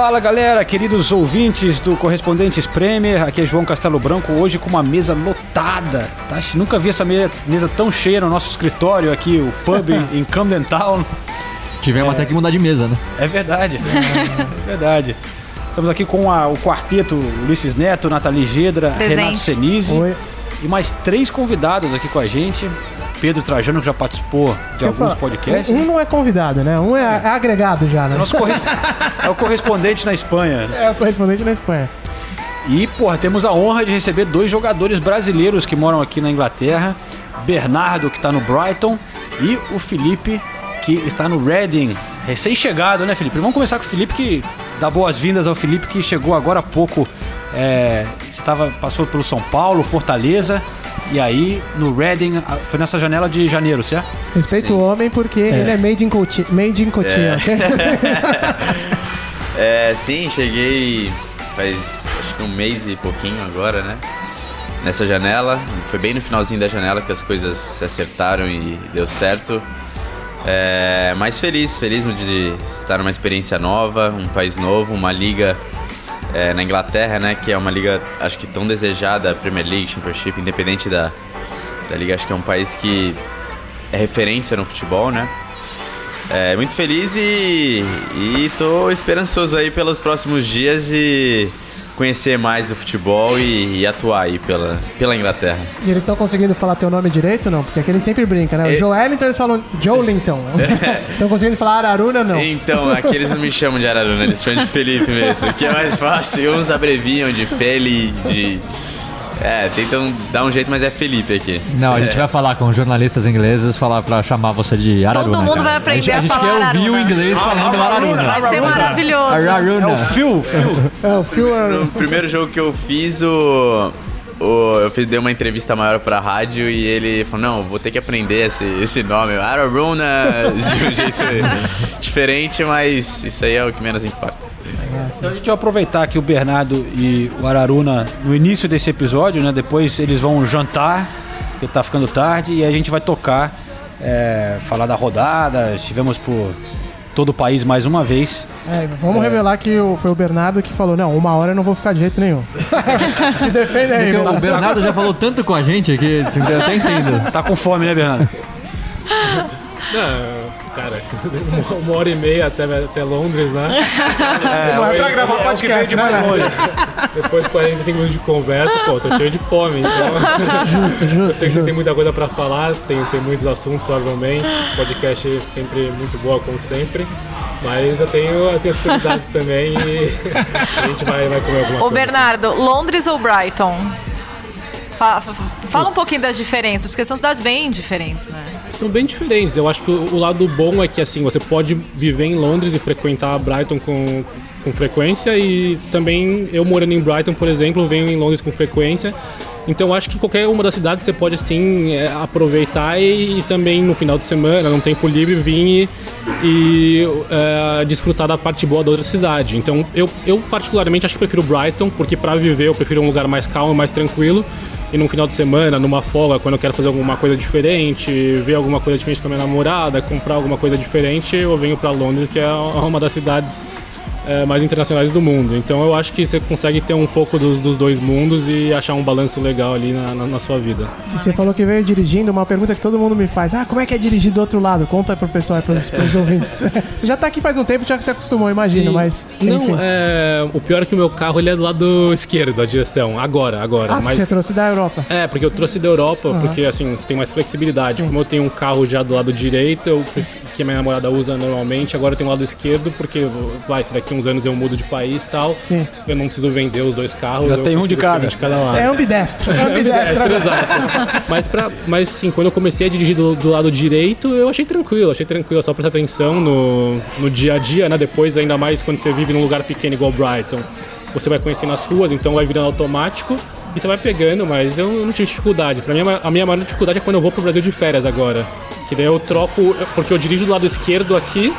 Fala galera, queridos ouvintes do Correspondentes Premier, aqui é João Castelo Branco, hoje com uma mesa lotada, tá? Nunca vi essa me- mesa tão cheia no nosso escritório aqui, o pub em- Camden Town. Tivemos até que mudar de mesa, né? É verdade, é verdade. Estamos aqui com a- o quarteto Ulisses Neto, Nathalie Gedra, Presente. Renato Senise Oi. e mais três convidados aqui com a gente. Pedro Trajano, que já participou de alguns falar, podcasts. Um não é convidado, né? Um é, é agregado já, né? Nosso corres- é o correspondente na Espanha. É o correspondente na Espanha. E, porra, temos a honra de receber dois jogadores brasileiros que moram aqui na Inglaterra. Bernardo, que está no Brighton, e o Felipe, que está no Reading. Recém-chegado, né, Felipe? Vamos começar com o Felipe, que dá boas-vindas ao Felipe, que chegou agora há pouco. É, você tava, passou pelo São Paulo, Fortaleza, e aí no Reading, foi nessa janela de janeiro, certo? Respeito o homem porque ele é made in Coutinho. Made in Coutinho. É, sim, cheguei faz acho que um mês e pouquinho agora, né? Nessa janela. Foi bem no finalzinho da janela que as coisas se acertaram e deu certo. É, mais feliz, feliz de estar numa experiência nova, um país novo, uma liga é, na Inglaterra, né? Que é uma liga, acho que tão desejada, Premier League, Championship, independente da, da liga. Acho que é um país que é referência no futebol, né? É, muito feliz e, e tô esperançoso aí pelos próximos dias e conhecer mais do futebol e, e atuar aí pela, pela Inglaterra. E eles estão conseguindo falar teu nome direito ou não? Porque aqui a gente sempre brinca, né? O É. Joelinton eles falam Joelinton. Estão conseguindo falar Araruna não. Então, aqui eles não me chamam de Araruna, eles chamam de Felipe mesmo, que é mais fácil. Uns abreviam de Feli, de... É, tentam dar um jeito, mas é Felipe aqui. Não, a gente vai falar com jornalistas ingleses, falar pra chamar você de Araruna. Todo mundo cara. vai aprender gente, a gente falar quer ouvir Araruna. o inglês falando Araruna. Vai ser maravilhoso. Araruna. É o Phil, Phil. É, o Phil é- No primeiro jogo que eu fiz, o, o- eu fiz, dei uma entrevista maior pra rádio e ele falou, não, vou ter que aprender esse, esse nome. Araruna, de um jeito diferente, mas isso aí é o que menos importa. Então a gente vai aproveitar aqui o Bernardo e o Araruna no início desse episódio, né? Depois eles vão jantar, porque tá ficando tarde, e a gente vai tocar, é, falar da rodada. Estivemos por todo o país mais uma vez. É, vamos revelar que o- foi o Bernardo que falou: não, uma hora eu não vou ficar de jeito nenhum. Se defende aí, Porque o Bernardo. Bernardo já falou tanto com a gente que eu até entendo. Tá com fome, né, Bernardo? Não, cara, uma, uma hora e meia até, até Londres, né? Não é pra gravar podcast, né? velho? Depois de 45 minutos de conversa, pô, tô cheio de fome. Então, Justo, eu justo, sei que você tem muita coisa pra falar, tem, tem muitos assuntos, provavelmente. Podcast é sempre muito boa, como sempre. Mas eu tenho, eu tenho as prioridades também e a gente vai, vai comer alguma Ô, coisa. Bernardo, Londres ou Brighton? Fa- fa- fala um pouquinho das diferenças, porque são cidades bem diferentes, né? São bem diferentes. Eu acho que o, o lado bom é que assim você pode viver em Londres e frequentar Brighton com, com frequência e também eu morando em Brighton, por exemplo, venho em Londres com frequência. Então acho que qualquer uma das cidades você pode assim é, aproveitar e, e também no final de semana, num tempo livre, vir e, e, é, desfrutar da parte boa da outra cidade. Então eu, eu particularmente acho que prefiro Brighton, porque para viver eu prefiro um lugar mais calmo, mais tranquilo. E num final de semana, numa folga, quando eu quero fazer alguma coisa diferente, ver alguma coisa diferente com a minha namorada, comprar alguma coisa diferente, eu venho para Londres, que é uma das cidades é, mais internacionais do mundo. Então eu acho que você consegue ter um pouco dos, dos dois mundos e achar um balanço legal ali na, na, na sua vida. E você falou que veio dirigindo, uma pergunta que todo mundo me faz. Ah, como é que é dirigir do outro lado? Conta pro pessoal pros, pros ouvintes. você já tá aqui faz um tempo, já que se acostumou, imagino, Sim. mas. enfim. Não, é, o pior é que o meu carro ele é do lado esquerdo, a direção. Agora, agora. Ah, mas... você trouxe da Europa. É, porque eu trouxe da Europa, porque assim, você tem mais flexibilidade. Sim. Como eu tenho um carro já do lado direito, eu, que a minha namorada usa normalmente, agora eu tenho o lado esquerdo, porque vai, se daqui uns anos eu mudo de país e tal. Sim. Eu não preciso vender os dois carros. Já eu tem um de cada. de cada lado. É ambidestro. É ambidestro. exato. Mas, pra, mas sim, quando eu comecei a dirigir do, do lado direito, eu achei tranquilo, achei tranquilo, só prestar atenção no, no dia a dia, né? Depois, ainda mais quando você vive num lugar pequeno igual Brighton, você vai conhecendo as ruas, então vai virando automático e você vai pegando, mas eu não tive dificuldade. Pra mim, a minha maior dificuldade é quando eu vou pro Brasil de férias agora. Que daí eu troco, porque eu dirijo do lado esquerdo aqui,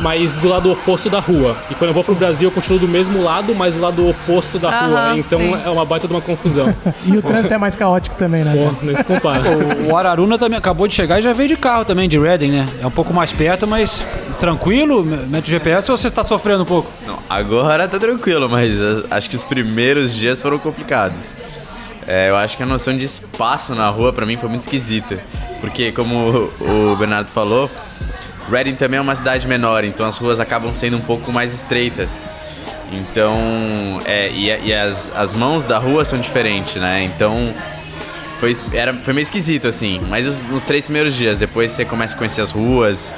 mas do lado oposto da rua. E quando eu vou pro Brasil, eu continuo do mesmo lado, mas do lado oposto da Aham, rua. Então sim. é uma baita de uma confusão. E o trânsito é mais caótico também, né? Pô, nem se compara. O Araruna também acabou de chegar e já veio de carro também, de Reading, né? É um pouco mais perto, mas tranquilo, mete o GPS ou você tá sofrendo um pouco? Não, agora tá tranquilo, mas as- acho que os primeiros dias foram complicados. É, eu acho que a noção de espaço na rua pra mim foi muito esquisita. Porque, como o Bernardo falou, Reading também é uma cidade menor, então as ruas acabam sendo um pouco mais estreitas. Então, é, e, e as, as mãos da rua são diferentes, né? Então, foi, era, foi meio esquisito, assim. Mas os- nos três primeiros dias, depois você começa a conhecer as ruas,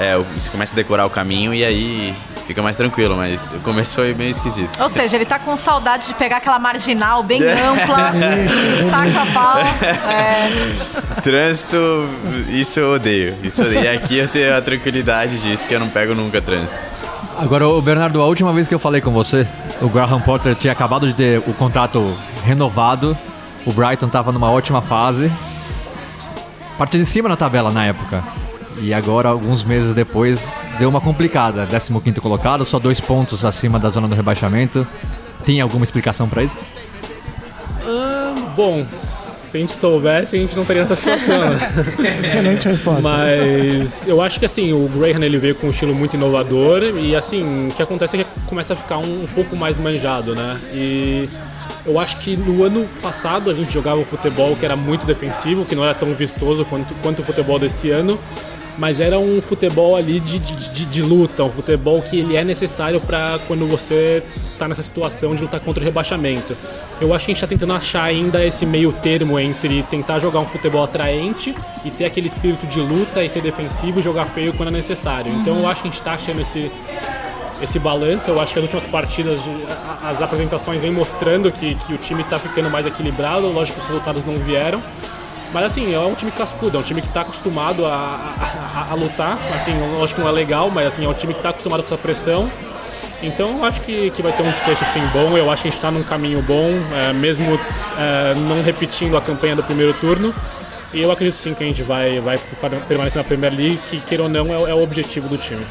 é, o- você começa a decorar o caminho e aí fica mais tranquilo. Mas o começo foi meio esquisito. Ou seja, ele tá com saudade de pegar aquela marginal bem ampla, taca pau. É, Trânsito, isso eu odeio. Isso eu odeio. E aqui eu tenho a tranquilidade disso, que eu não pego nunca trânsito. Agora, ô, Bernardo, a última vez que eu falei com você, o Graham Potter tinha acabado de ter o contrato renovado, o Brighton tava numa ótima fase, parte de cima na tabela na época. E agora, alguns meses depois, deu uma complicada. 15º colocado, só dois pontos acima da zona do rebaixamento. Tem alguma explicação pra isso? Ah, bom, se a gente soubesse, a gente não teria essa situação, né? Excelente resposta. Mas eu acho que assim, o Graham ele veio com um estilo muito inovador e assim, o que acontece é que começa a ficar um, um pouco mais manjado, né? E eu acho que no ano passado a gente jogava um futebol que era muito defensivo, que não era tão vistoso quanto, quanto o futebol desse ano. Mas era um futebol ali de, de, de- de luta, um futebol que ele é necessário para quando você está nessa situação de lutar contra o rebaixamento. Eu acho que a gente está tentando achar ainda esse meio termo entre tentar jogar um futebol atraente e ter aquele espírito de luta e ser defensivo e jogar feio quando é necessário. Então eu acho que a gente está achando esse, esse balanço. Eu acho que as últimas partidas, as apresentações vêm mostrando que, que o time está ficando mais equilibrado. Lógico que os resultados não vieram. Mas assim, é um time cascudo, é um time que está acostumado a, a- a- a lutar. Assim, lógico que não é legal, mas assim, é um time que está acostumado com essa pressão. Então eu acho que, que vai ter um desfecho assim bom. Eu acho que a gente está num caminho bom, é, mesmo é, não repetindo a campanha do primeiro turno. E eu acredito sim que a gente vai, vai permanecer na Premier League, que queira ou não é, o- é o objetivo do time.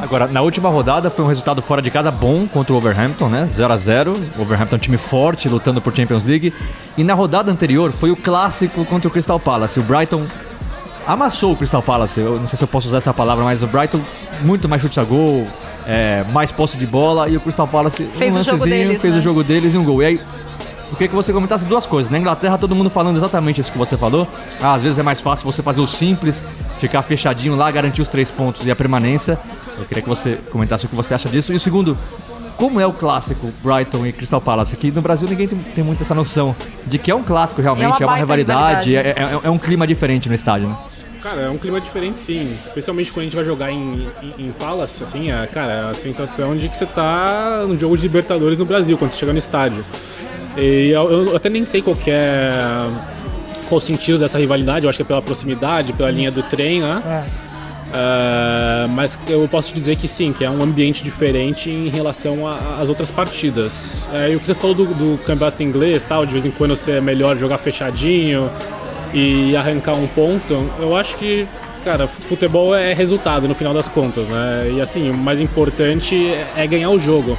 Agora, na última rodada foi um resultado fora de casa bom contra o Wolverhampton, né? 0 a 0 O Wolverhampton é um time forte, lutando por Champions League. E na rodada anterior foi o clássico contra o Crystal Palace. O Brighton amassou o Crystal Palace. Eu não sei se eu posso usar essa palavra, mas o Brighton muito mais chutes a gol, é, mais posse de bola. E o Crystal Palace Fez um o jogo lancezinho, deles, fez né? o jogo deles e um gol. E aí, eu queria que você comentasse duas coisas. Na Inglaterra, todo mundo falando exatamente isso que você falou. Ah, às vezes é mais fácil você fazer o simples, ficar fechadinho lá, garantir os três pontos e a permanência. Eu queria que você comentasse o que você acha disso. E o segundo, como é o clássico Brighton e Crystal Palace? Aqui no Brasil ninguém tem, tem muito essa noção de que é um clássico realmente, é uma, baita rivalidade, é, é- é um clima diferente no estádio, né? Cara, é um clima diferente sim, especialmente quando a gente vai jogar em, em, em Palace, assim, é, cara, é a sensação de que você tá no jogo de Libertadores no Brasil, quando você chega no estádio. E eu, eu até nem sei qual que é qual o sentido dessa rivalidade, eu acho que é pela proximidade, pela linha do trem, né? É. É, mas eu posso dizer que sim, que é um ambiente diferente em relação às outras partidas. É, e o que você falou do, do campeonato inglês, tal, de vez em quando você é melhor jogar fechadinho e arrancar um ponto, eu acho que, cara, futebol é resultado no final das contas, né? E assim, o mais importante é ganhar o jogo.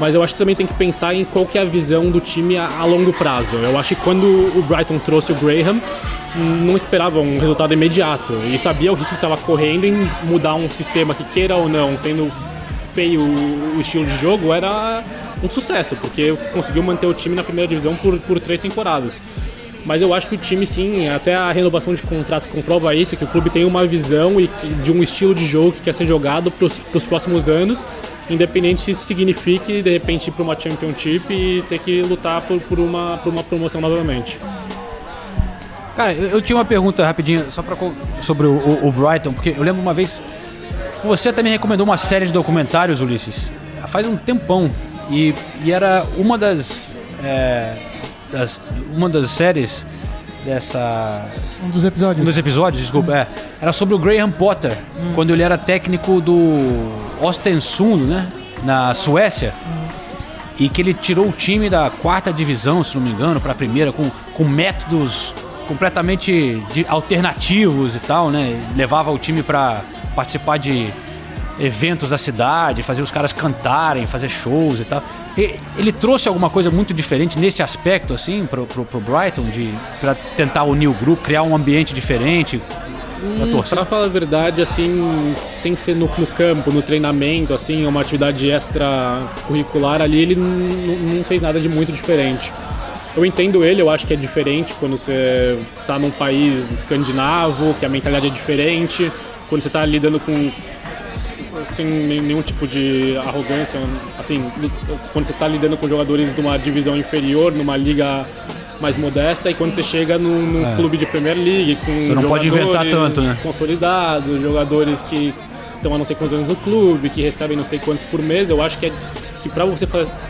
Mas eu acho que também tem que pensar em qual que é a visão do time a, a longo prazo. Eu acho que quando o Brighton trouxe o Graham, não esperava um resultado imediato e sabia o risco que estava correndo em mudar um sistema que queira ou não, sendo feio o estilo de jogo, era um sucesso, porque conseguiu manter o time na primeira divisão por, por três temporadas. Mas eu acho que o time, sim, até a renovação de contrato comprova isso, que o clube tem uma visão e que- de um estilo de jogo que quer ser jogado para os próximos anos, independente se isso signifique, de repente, ir para uma Championship e ter que lutar por, por, uma, por uma promoção novamente. Cara, eu, eu tinha uma pergunta rapidinha só pra, sobre o, o- o Brighton, porque eu lembro uma vez. Você me recomendou uma série de documentários, Ulisses. faz um tempão. E, e era uma das, é, das. Uma das séries dessa. Um dos episódios. Um dos episódios, desculpa, é. Era sobre o Graham Potter, quando ele era técnico do Ostensund, né? Na Suécia. E que ele tirou o time da quarta divisão, se não me engano, para a primeira, com, com métodos completamente de- alternativos e tal, né? Levava o time para participar de eventos da cidade, fazer os caras cantarem, fazer shows e tal. Ele trouxe alguma coisa muito diferente nesse aspecto, assim, pro, pro, pro Brighton, de para tentar unir o grupo, criar um ambiente diferente Hum, pra falar a verdade, assim, sem ser no, no campo, no treinamento, assim, uma atividade extra curricular ali, ele não fez nada de muito diferente. Eu entendo ele, eu acho que é diferente quando você tá num país escandinavo, que a mentalidade é diferente, quando você tá lidando com sem nenhum tipo de arrogância, assim, quando você tá lidando com jogadores de uma divisão inferior, numa liga mais modesta, e quando você chega num, num É. clube de Premier League, com Você não pode inventar jogadores tanto, né? consolidados, jogadores que estão há não sei quantos anos no clube, que recebem não sei quantos por mês, eu acho que é que para você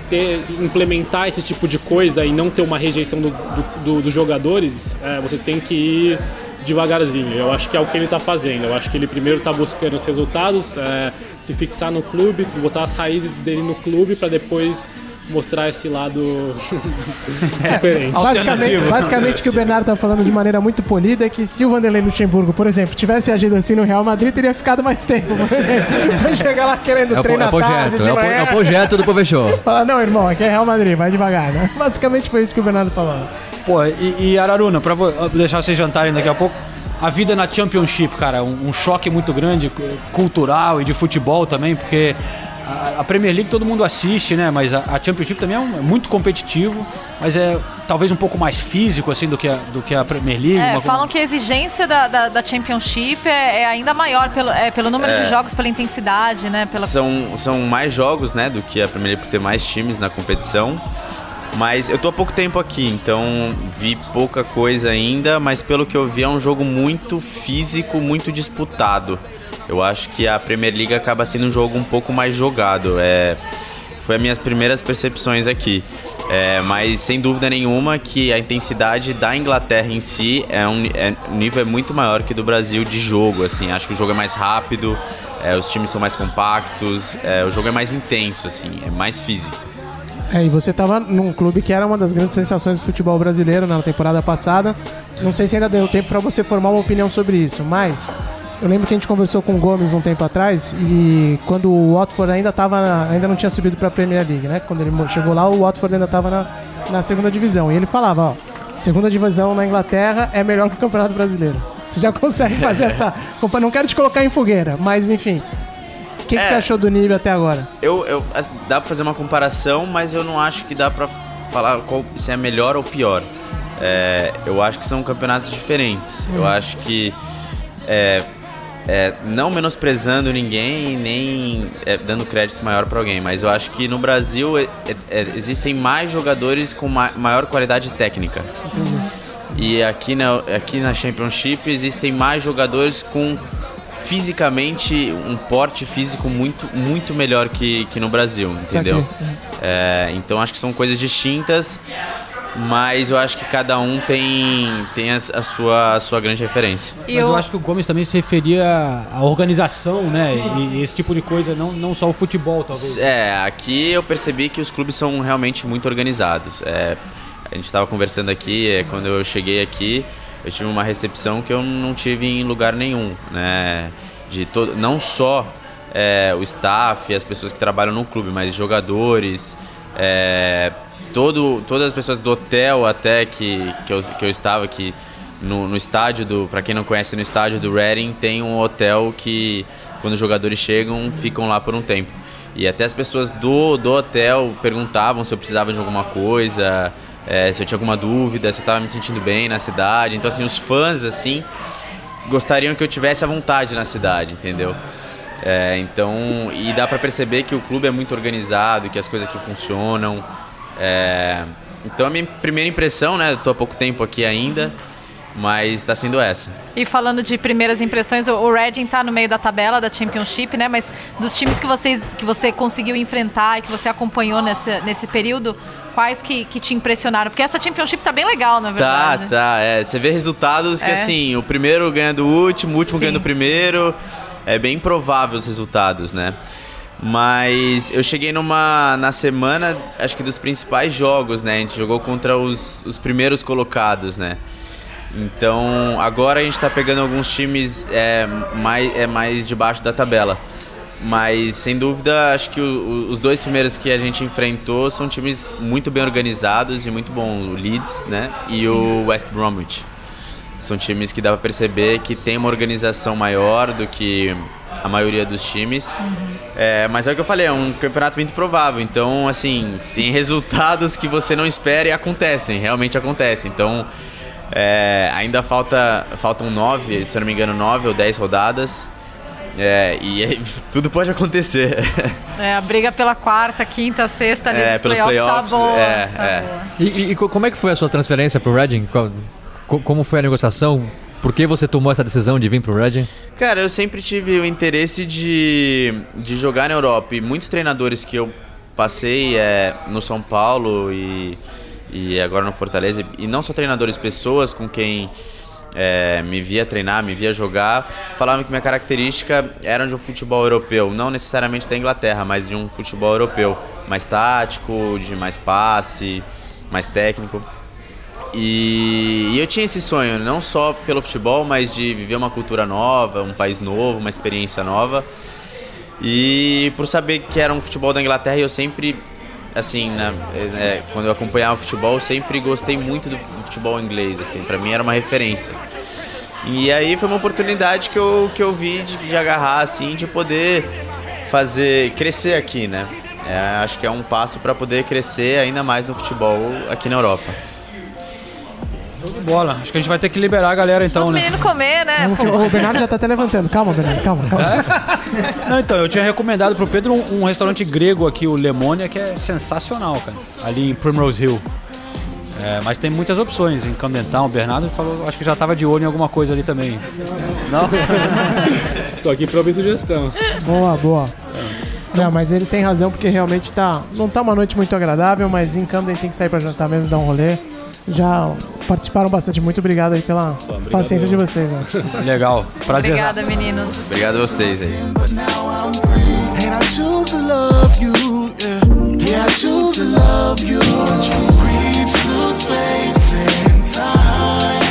ter, implementar esse tipo de coisa e não ter uma rejeição do- do- do- dos jogadores, é, você tem que ir devagarzinho. Eu acho que é o que ele está fazendo. Eu acho que ele primeiro está buscando os resultados, é, se fixar no clube, botar as raízes dele no clube para depois mostrar esse lado diferente. Basicamente, basicamente o que o Bernardo tá falando de maneira muito polida é que se o Vanderlei Luxemburgo, por exemplo, tivesse agido assim no Real Madrid, teria ficado mais tempo. Vai chegar lá querendo É treinar é o tarde, projeto, de é o, é o projeto do Povechou. Fala, não, irmão, aqui é Real Madrid, vai devagar, né? Basicamente foi isso que o Bernardo falou. Pô, e, e Araruna, pra deixar vocês jantarem daqui a pouco, a vida na Championship, cara, um, um choque muito grande, cu- cultural e de futebol também, porque a, a Premier League todo mundo assiste, né? Mas a, a Championship também é, um- é muito competitivo, mas é talvez um pouco mais físico, assim, do que a, do que a Premier League. É, uma- falam que a exigência da, da, da Championship é, é ainda maior pelo, é, pelo número É. de jogos, pela intensidade, né? Pela... São, são mais jogos, né, do que a Premier League por ter mais times na competição. Mas eu tô há pouco tempo aqui, então vi pouca coisa ainda, mas pelo que eu vi é um jogo muito físico, muito disputado. Eu acho que a Premier League acaba sendo um jogo um pouco mais jogado. É, foi as minhas primeiras percepções aqui. É, mas sem dúvida nenhuma que a intensidade da Inglaterra em si é um, é, o nível é muito maior que do Brasil de jogo. Assim, acho que o jogo é mais rápido, é, os times são mais compactos, é, o jogo é mais intenso, assim, é mais físico. É, e você tava num clube que era uma das grandes sensações do futebol brasileiro na temporada passada. Não sei se ainda deu tempo pra você formar uma opinião sobre isso, mas eu lembro que a gente conversou com o Gomes um tempo atrás e quando o Watford ainda tava, ainda não tinha subido pra Premier League, né? Quando ele chegou lá, o Watford ainda tava na, na segunda divisão. E ele falava, ó, segunda divisão na Inglaterra é melhor que o Campeonato Brasileiro. Você já consegue fazer essa. compa- Não quero te colocar em fogueira, mas enfim. O que, que É. você achou do nível até agora? Eu, eu, dá pra fazer uma comparação, mas eu não acho que dá pra falar qual, se é melhor ou pior. É, eu acho que são campeonatos diferentes. Eu acho que é, é, não menosprezando ninguém nem é, dando crédito maior pra alguém, mas eu acho que no Brasil é, é, existem mais jogadores com ma- maior qualidade técnica. E aqui na, aqui na Championship existem mais jogadores com fisicamente um porte físico muito, muito melhor que, que no Brasil, entendeu? É, então acho que são coisas distintas, mas eu acho que cada um tem, tem as- a, sua, a sua grande referência. Mas eu... acho que o Gomes também se referia à organização, né? E, e esse tipo de coisa, não, não só o futebol, talvez. É, aqui eu percebi que os clubes são realmente muito organizados. É, a gente estava conversando aqui, é, quando eu cheguei aqui, eu tive uma recepção que eu não tive em lugar nenhum, né? De todo, não só é, o staff, as pessoas que trabalham no clube, mas jogadores, é, todo, todas as pessoas do hotel até que, que, eu, que eu estava aqui no, no estádio do, para quem não conhece, no estádio do Reading tem um hotel que quando os jogadores chegam ficam lá por um tempo. E até as pessoas do, do hotel perguntavam se eu precisava de alguma coisa, é, se eu tinha alguma dúvida, se eu estava me sentindo bem na cidade. Então assim, os fãs assim gostariam que eu tivesse à vontade na cidade, entendeu? É, então, e dá para perceber que o clube é muito organizado, que as coisas aqui funcionam. É, então a minha primeira impressão, né? Eu tô há pouco tempo aqui ainda. Mas tá sendo essa. E falando de primeiras impressões, o- o Reading tá no meio da tabela da Championship, né? Mas dos times que, vocês, que você conseguiu enfrentar e que você acompanhou nesse, nesse período, quais que, que te impressionaram? Porque essa Championship tá bem legal, na Tá, verdade. tá. É, você vê resultados que É. assim, o primeiro ganha do último, o último Sim. ganha do primeiro. É bem improvável os resultados, né? Mas eu cheguei numa. na semana, acho que dos principais jogos, né? A gente jogou contra os, os primeiros colocados, né? Então agora a gente tá pegando alguns times é, mais, é, mais debaixo da tabela. Mas sem dúvida, acho que o- os dois primeiros que a gente enfrentou são times muito bem organizados e muito bons. O Leeds, né? E o West Bromwich. São times que dá pra perceber que tem uma organização maior do que a maioria dos times. É, mas é o que eu falei, é um campeonato muito provável. Então, assim, tem resultados que você não espera e acontecem, realmente acontecem. Então, é, ainda falta, faltam nove, se eu não me engano, nove ou dez rodadas. É, e aí, tudo pode acontecer. É, a briga pela quarta, quinta, sexta ali É, dos pelos playoffs, playoffs, tá boa. é, tá é. boa. E, e- e co- como é que foi a sua transferência pro Reading? Como foi a negociação? Por que você tomou essa decisão de vir pro Reading? Cara, eu sempre tive o interesse de, de jogar na Europa e muitos treinadores que eu passei é, no São Paulo e, e agora no Fortaleza, e não só treinadores, pessoas com quem é, me via treinar, me via jogar, falavam que minha característica era de um futebol europeu, não necessariamente da Inglaterra, mas de um futebol europeu, mais tático, de mais passe, mais técnico. E, e eu tinha esse sonho, não só pelo futebol, mas de viver uma cultura nova, um país novo, uma experiência nova. E por saber que era um futebol da Inglaterra, eu sempre, assim, né, é, quando eu acompanhava o futebol, sempre gostei muito do, do futebol inglês, assim, para mim era uma referência. E aí foi uma oportunidade que eu, que eu vi de, de agarrar, assim, de poder fazer, crescer aqui, né? É, acho que é um passo para poder crescer ainda mais no futebol aqui na Europa. Show de bola. Acho que a gente vai ter que liberar a galera então, Os né? meninos comer, né? Pô. O Bernardo já tá até levantando. Calma, Bernardo, calma, calma. Não, então, eu tinha recomendado pro Pedro um, um restaurante grego aqui, o Lemônia, que é sensacional, cara. Ali em Primrose Hill. É, mas tem muitas opções em Camden Town. O Bernardo falou, acho que já tava de olho em alguma coisa ali também. Não? Tô aqui pra ouvir sugestão. Boa, boa. Não, mas eles têm razão porque realmente tá. Não tá uma noite muito agradável, mas em Camden tem que sair pra jantar mesmo, dar um rolê. Já participaram bastante. Muito obrigado aí pela obrigado paciência de vocês, né? Legal. Prazer. Obrigada, meninos. Obrigado a vocês aí. And I choose to love you, yeah. Yeah, I choose to love you. But you reach through space and time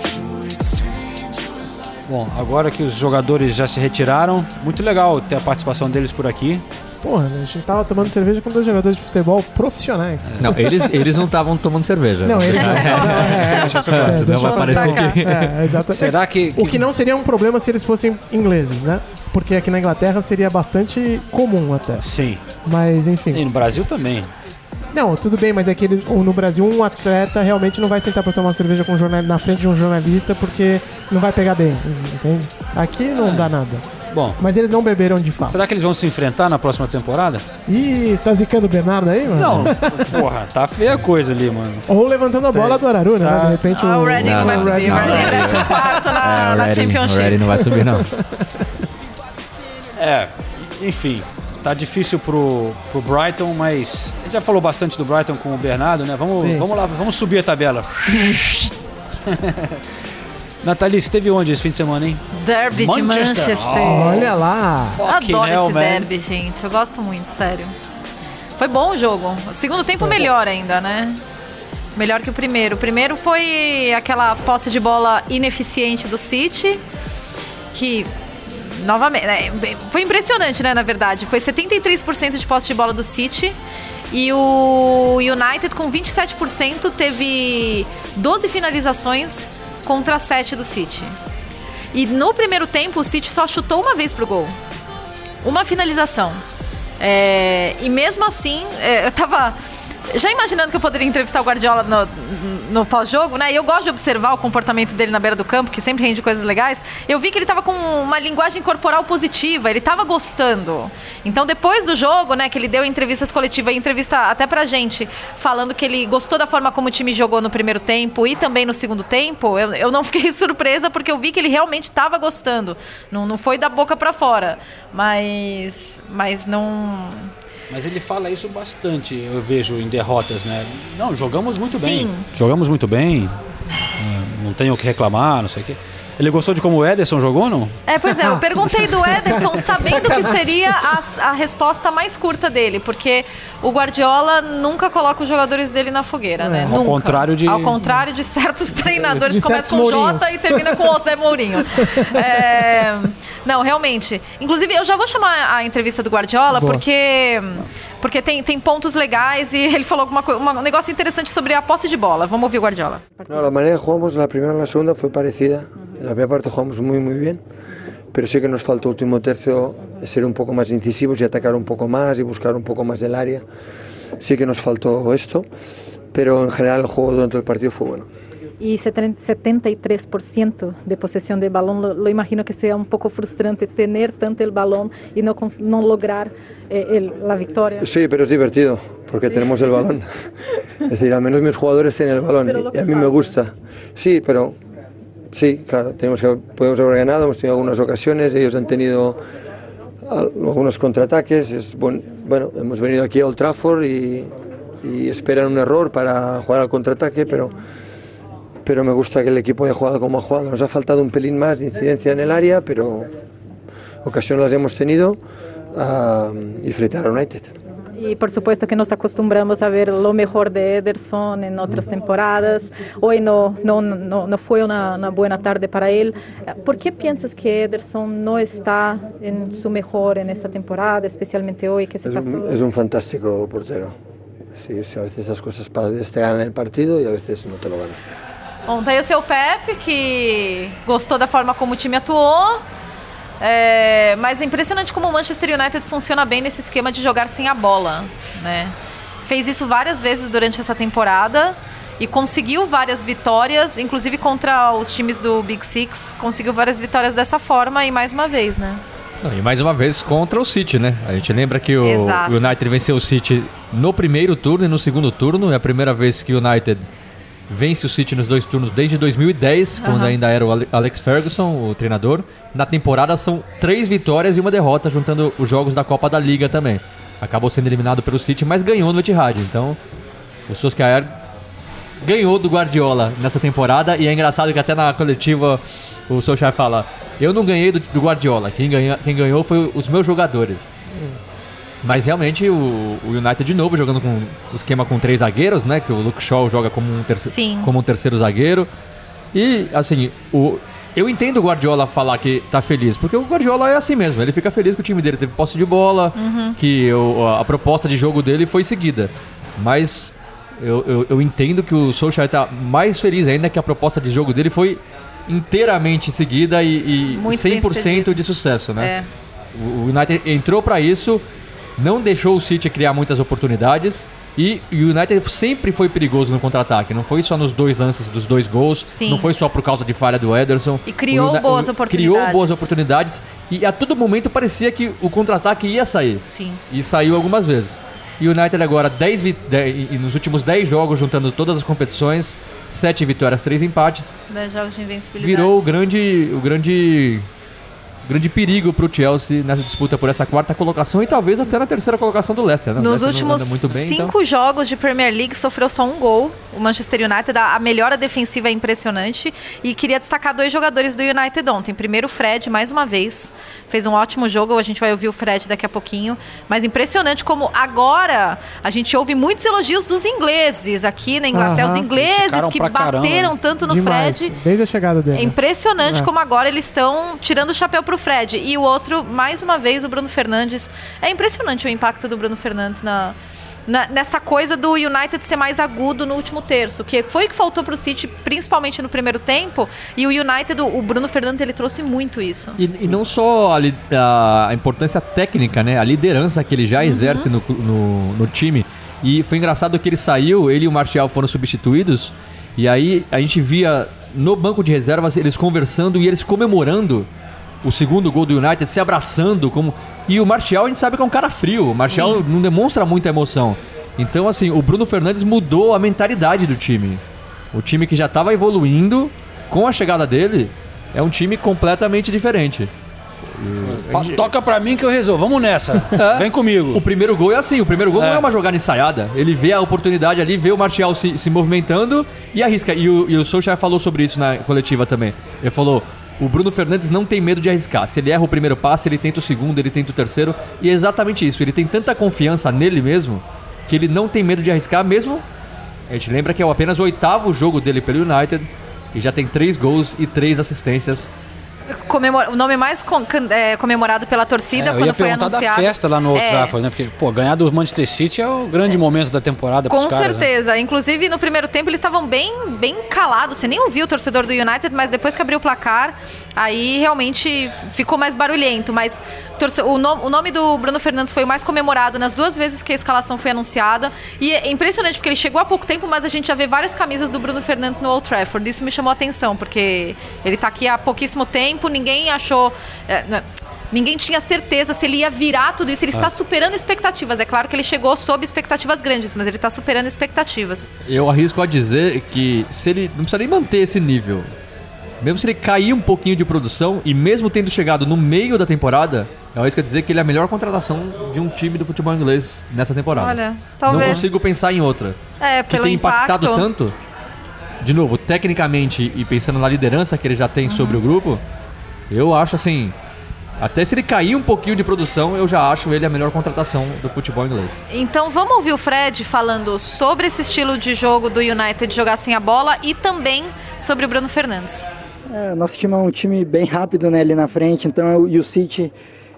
to exchange your life. Bom, agora que os jogadores já se retiraram, muito legal ter a participação deles por aqui. Porra, a gente tava tomando cerveja com dois jogadores de futebol profissionais. Não, eles, eles não estavam tomando cerveja. Não, ele não. É, Senão deixa vai eu parecer destacar. que- É, exatamente. Será que- O que não seria um problema se eles fossem ingleses, né? Porque aqui na Inglaterra seria bastante comum até. Sim. Mas, enfim. E no Brasil também. Não, tudo bem, mas é que eles, no Brasil um atleta realmente não vai sentar pra tomar cerveja com um jornal, na frente de um jornalista porque não vai pegar bem, entende? Aqui não dá nada. Bom, Mas eles não beberam de fato. será que eles vão se enfrentar na próxima temporada? Ih, tá zicando o Bernardo aí, mano? Não. Porra, tá feia a coisa ali, mano. Ou levantando a bola do Araru, né? Tá. De repente Ah, o Reading Não, vai não, subir. o é décimo quarto na, É, o na Reading, o Championship. Reading não vai subir, não. É, enfim, tá difícil pro, pro Brighton, mas a gente já falou bastante do Brighton com o Bernardo, né? Vamos, Sim. vamos lá, vamos subir a tabela. Nathalie, esteve onde esse fim de semana, hein? Derby de Manchester. Manchester. Olha lá. Fucking Adoro hell, esse man. derby, gente. Eu gosto muito, sério. Foi bom o jogo. O segundo tempo melhor ainda, né? Melhor que o primeiro. O primeiro foi aquela posse de bola ineficiente do City, que novamente, é, bem- foi impressionante, né, na verdade. Foi 73% de posse de bola do City e o United com 27% teve 12 finalizações contra 7 do City. E no primeiro tempo o City só chutou uma vez pro gol. Uma finalização. É, e mesmo assim, é, eu tava já imaginando que eu poderia entrevistar o Guardiola no, no pós-jogo, né? E eu gosto de observar o comportamento dele na beira do campo, que sempre rende coisas legais. Eu vi que ele tava com uma linguagem corporal positiva, ele tava gostando. Então, depois do jogo, né, que ele deu entrevistas coletivas, entrevista até pra gente, falando que ele gostou da forma como o time jogou no primeiro tempo e também no segundo tempo, eu, eu não fiquei surpresa porque eu vi que ele realmente tava gostando. Não, não foi da boca pra fora. Mas. Mas não. Mas ele fala isso bastante, eu vejo em derrotas, né? Não, jogamos muito bem. Sim. Jogamos muito bem. é, Não tenho o que reclamar, não sei o quê. Ele gostou de como o Ederson jogou, não? É, pois é, eu perguntei do Ederson sabendo que seria a, a resposta mais curta dele, porque o Guardiola nunca coloca os jogadores dele na fogueira, né? Ao Nunca. contrário de- Ao contrário de certos treinadores, De começa com certos J e termina com José Mourinho. É, não, realmente. Inclusive, eu já vou chamar a entrevista do Guardiola, Boa. porque. Porque tem, tem pontos legais e ele falou alguma coisa, um negócio interessante sobre a posse de bola. Vamos ouvir o Guardiola. No, la manera que jugamos la primera y la segunda fue parecida. En la primera parte jugamos muy muy bien, pero sí que nos faltó último tercio ser un poco más incisivos y atacar un poco más y buscar un poco más del área. Sí que nos faltó esto, pero en general el juego durante el partido fue bueno. Y 73% de posesión de balón, lo, lo imagino que sea un poco frustrante tener tanto el balón y no, no lograr eh, el- la victoria. Sí, pero es divertido porque tenemos el balón. Es decir, al menos mis jugadores tienen el balón lo y a mí me falta. gusta. Sí, pero sí, claro, tenemos que, podemos haber ganado, hemos tenido algunas ocasiones, ellos han tenido al- algunos contraataques. Es buen- bueno, hemos venido aquí a Old Trafford y, y esperan un error para jugar al contraataque, pero, pero me gusta que el equipo haya jugado como ha jugado. Nos ha faltado un pelín más de incidencia en el área, pero ocasiones las hemos tenido ah, y frente a United. Y por supuesto que nos acostumbramos a ver lo mejor de Ederson en otras temporadas. Hoy no, no, no, no fue una, una buena tarde para él. ¿Por qué piensas que Ederson no está en su mejor en esta temporada, especialmente hoy que se Es pasó? un, es un fantástico portero. Sí, sí, a veces esas cosas para te ganan el partido y a veces no te lo ganan. Bom, tá aí o seu Pepe, que gostou da forma como o time atuou. É, mas é impressionante como o Manchester United funciona bem nesse esquema de jogar sem a bola, né? Fez isso várias vezes durante essa temporada e conseguiu várias vitórias, inclusive contra os times do Big Six, conseguiu várias vitórias dessa forma e mais uma vez, né? Não, e mais uma vez contra o City, né? A gente lembra que o Exato. o United venceu o City no primeiro turno e no segundo turno. É a primeira vez que o United vence o City nos dois turnos desde 2010, quando Aham. ainda era o Ale- Alex Ferguson, o treinador. Na temporada são três vitórias e uma derrota, juntando os jogos da Copa da Liga também. Acabou sendo eliminado pelo City, mas ganhou no Etihad. Então, o Solskjaer ganhou do Guardiola nessa temporada e é engraçado que até na coletiva o Solskjaer fala eu não ganhei do, do Guardiola, quem, ganha, quem ganhou foi os meus jogadores. Mas realmente o, o United de novo jogando com o esquema com três zagueiros, né? Que o Luke Shaw joga como um, terce, como um terceiro zagueiro. E assim, o, eu entendo o Guardiola falar que tá feliz, porque o Guardiola é assim mesmo, ele fica feliz que o time dele teve posse de bola, que o- a proposta de jogo dele foi seguida. Mas eu, eu, eu entendo que o Solskjaer tá mais feliz ainda que a proposta de jogo dele foi inteiramente seguida e, e Muito bem 100% seguida. de sucesso, né? É. O United entrou para isso, não deixou o City criar muitas oportunidades e o United sempre foi perigoso no contra-ataque. Não foi só nos dois lances dos dois gols, Sim. não foi só por causa de falha do Ederson. E criou O boas oportunidades. Criou boas oportunidades e a todo momento parecia que o contra-ataque ia sair. Sim. E saiu algumas vezes. E o United agora, 10 vi- de- e nos últimos 10 jogos, juntando todas as competições, 7 vitórias, 3 empates, 10 jogos de invencibilidade. virou o grande, o grande, grande perigo pro Chelsea nessa disputa por essa quarta colocação e talvez até na terceira colocação do Leicester. Né? O Nos Leicester últimos bem, cinco então- jogos de Premier League sofreu só um gol. O Manchester United, a a melhora defensiva é impressionante. E queria destacar dois jogadores do United ontem. Primeiro, o Fred, mais uma vez. Fez um ótimo jogo. A gente vai ouvir o Fred daqui a pouquinho. Mas impressionante como agora a gente ouve muitos elogios dos ingleses aqui na Inglaterra. Aham. Os ingleses que pra caramba. bateram tanto no Demais, Fred. desde a chegada dele. É impressionante É. como agora eles estão tirando o chapéu pro Fred. E o outro, mais uma vez, o Bruno Fernandes. É impressionante o impacto do Bruno Fernandes na, na- nessa coisa do United ser mais agudo no último terço, que foi o que faltou pro City, principalmente no primeiro tempo. E o United, o o Bruno Fernandes, ele trouxe muito isso. E, e não só a, a- importância técnica, né? A liderança que ele já exerce no, no, no time. E foi engraçado que ele saiu, ele e o Martial foram substituídos. E aí a gente via no banco de reservas eles conversando e eles comemorando o segundo gol do United, se abraçando como e o Martial a gente sabe que é um cara frio. O Martial Sim. não demonstra muita emoção. Então assim, o Bruno Fernandes mudou a mentalidade do time. O time que já estava evoluindo com a chegada dele é um time completamente diferente. Pa- Toca pra mim que eu resolvo. Vamos nessa. Vem comigo. O primeiro gol é assim, o primeiro gol É. não é uma jogada ensaiada. Ele vê a oportunidade ali, vê o Martial se, se movimentando e arrisca. E o, e o Solskjaer falou sobre isso na coletiva também. Ele falou, o Bruno Fernandes não tem medo de arriscar. Se ele erra o primeiro passe, ele tenta o segundo, ele tenta o terceiro. E é exatamente isso. Ele tem tanta confiança nele mesmo que ele não tem medo de arriscar mesmo. A gente lembra que é apenas o oitavo jogo dele pelo United e já tem três gols e três assistências. Comemora- o nome mais com- é, comemorado pela torcida É, quando foi anunciado. da festa lá no Old É, Trafford, né? Porque, pô, ganhar do Manchester City é o grande momento da temporada Com caras, né? certeza. Inclusive, no primeiro tempo, eles estavam bem, bem calados. Você nem ouviu o torcedor do United, mas depois que abriu o placar, aí realmente ficou mais barulhento. Mas o, no- o nome do Bruno Fernandes foi o mais comemorado nas duas vezes que a escalação foi anunciada. E é impressionante, porque ele chegou há pouco tempo, mas a gente já vê várias camisas do Bruno Fernandes no Old Trafford. Isso me chamou a atenção, porque ele tá aqui há pouquíssimo tempo, ninguém achou... é, né, Ninguém tinha certeza se ele ia virar tudo isso. Ele está superando expectativas. É claro que ele chegou sob expectativas grandes, mas ele está superando expectativas. Eu arrisco a dizer que se ele não precisa nem manter esse nível, mesmo se ele cair um pouquinho de produção e mesmo tendo chegado no meio da temporada, eu arrisco a dizer que ele é a melhor contratação de um time do futebol inglês nessa temporada. Olha, talvez. Não consigo pensar em outra. É, que pelo tem impactado impacto. tanto. De novo, tecnicamente e pensando na liderança que ele já tem sobre Uhum. o grupo, eu acho assim. Até se ele cair um pouquinho de produção, eu já acho ele a melhor contratação do futebol inglês. Então vamos ouvir o Fred falando sobre esse estilo de jogo do United jogar sem a bola e também sobre o Bruno Fernandes. É, nosso time é um time bem rápido né, ali na frente, então e o City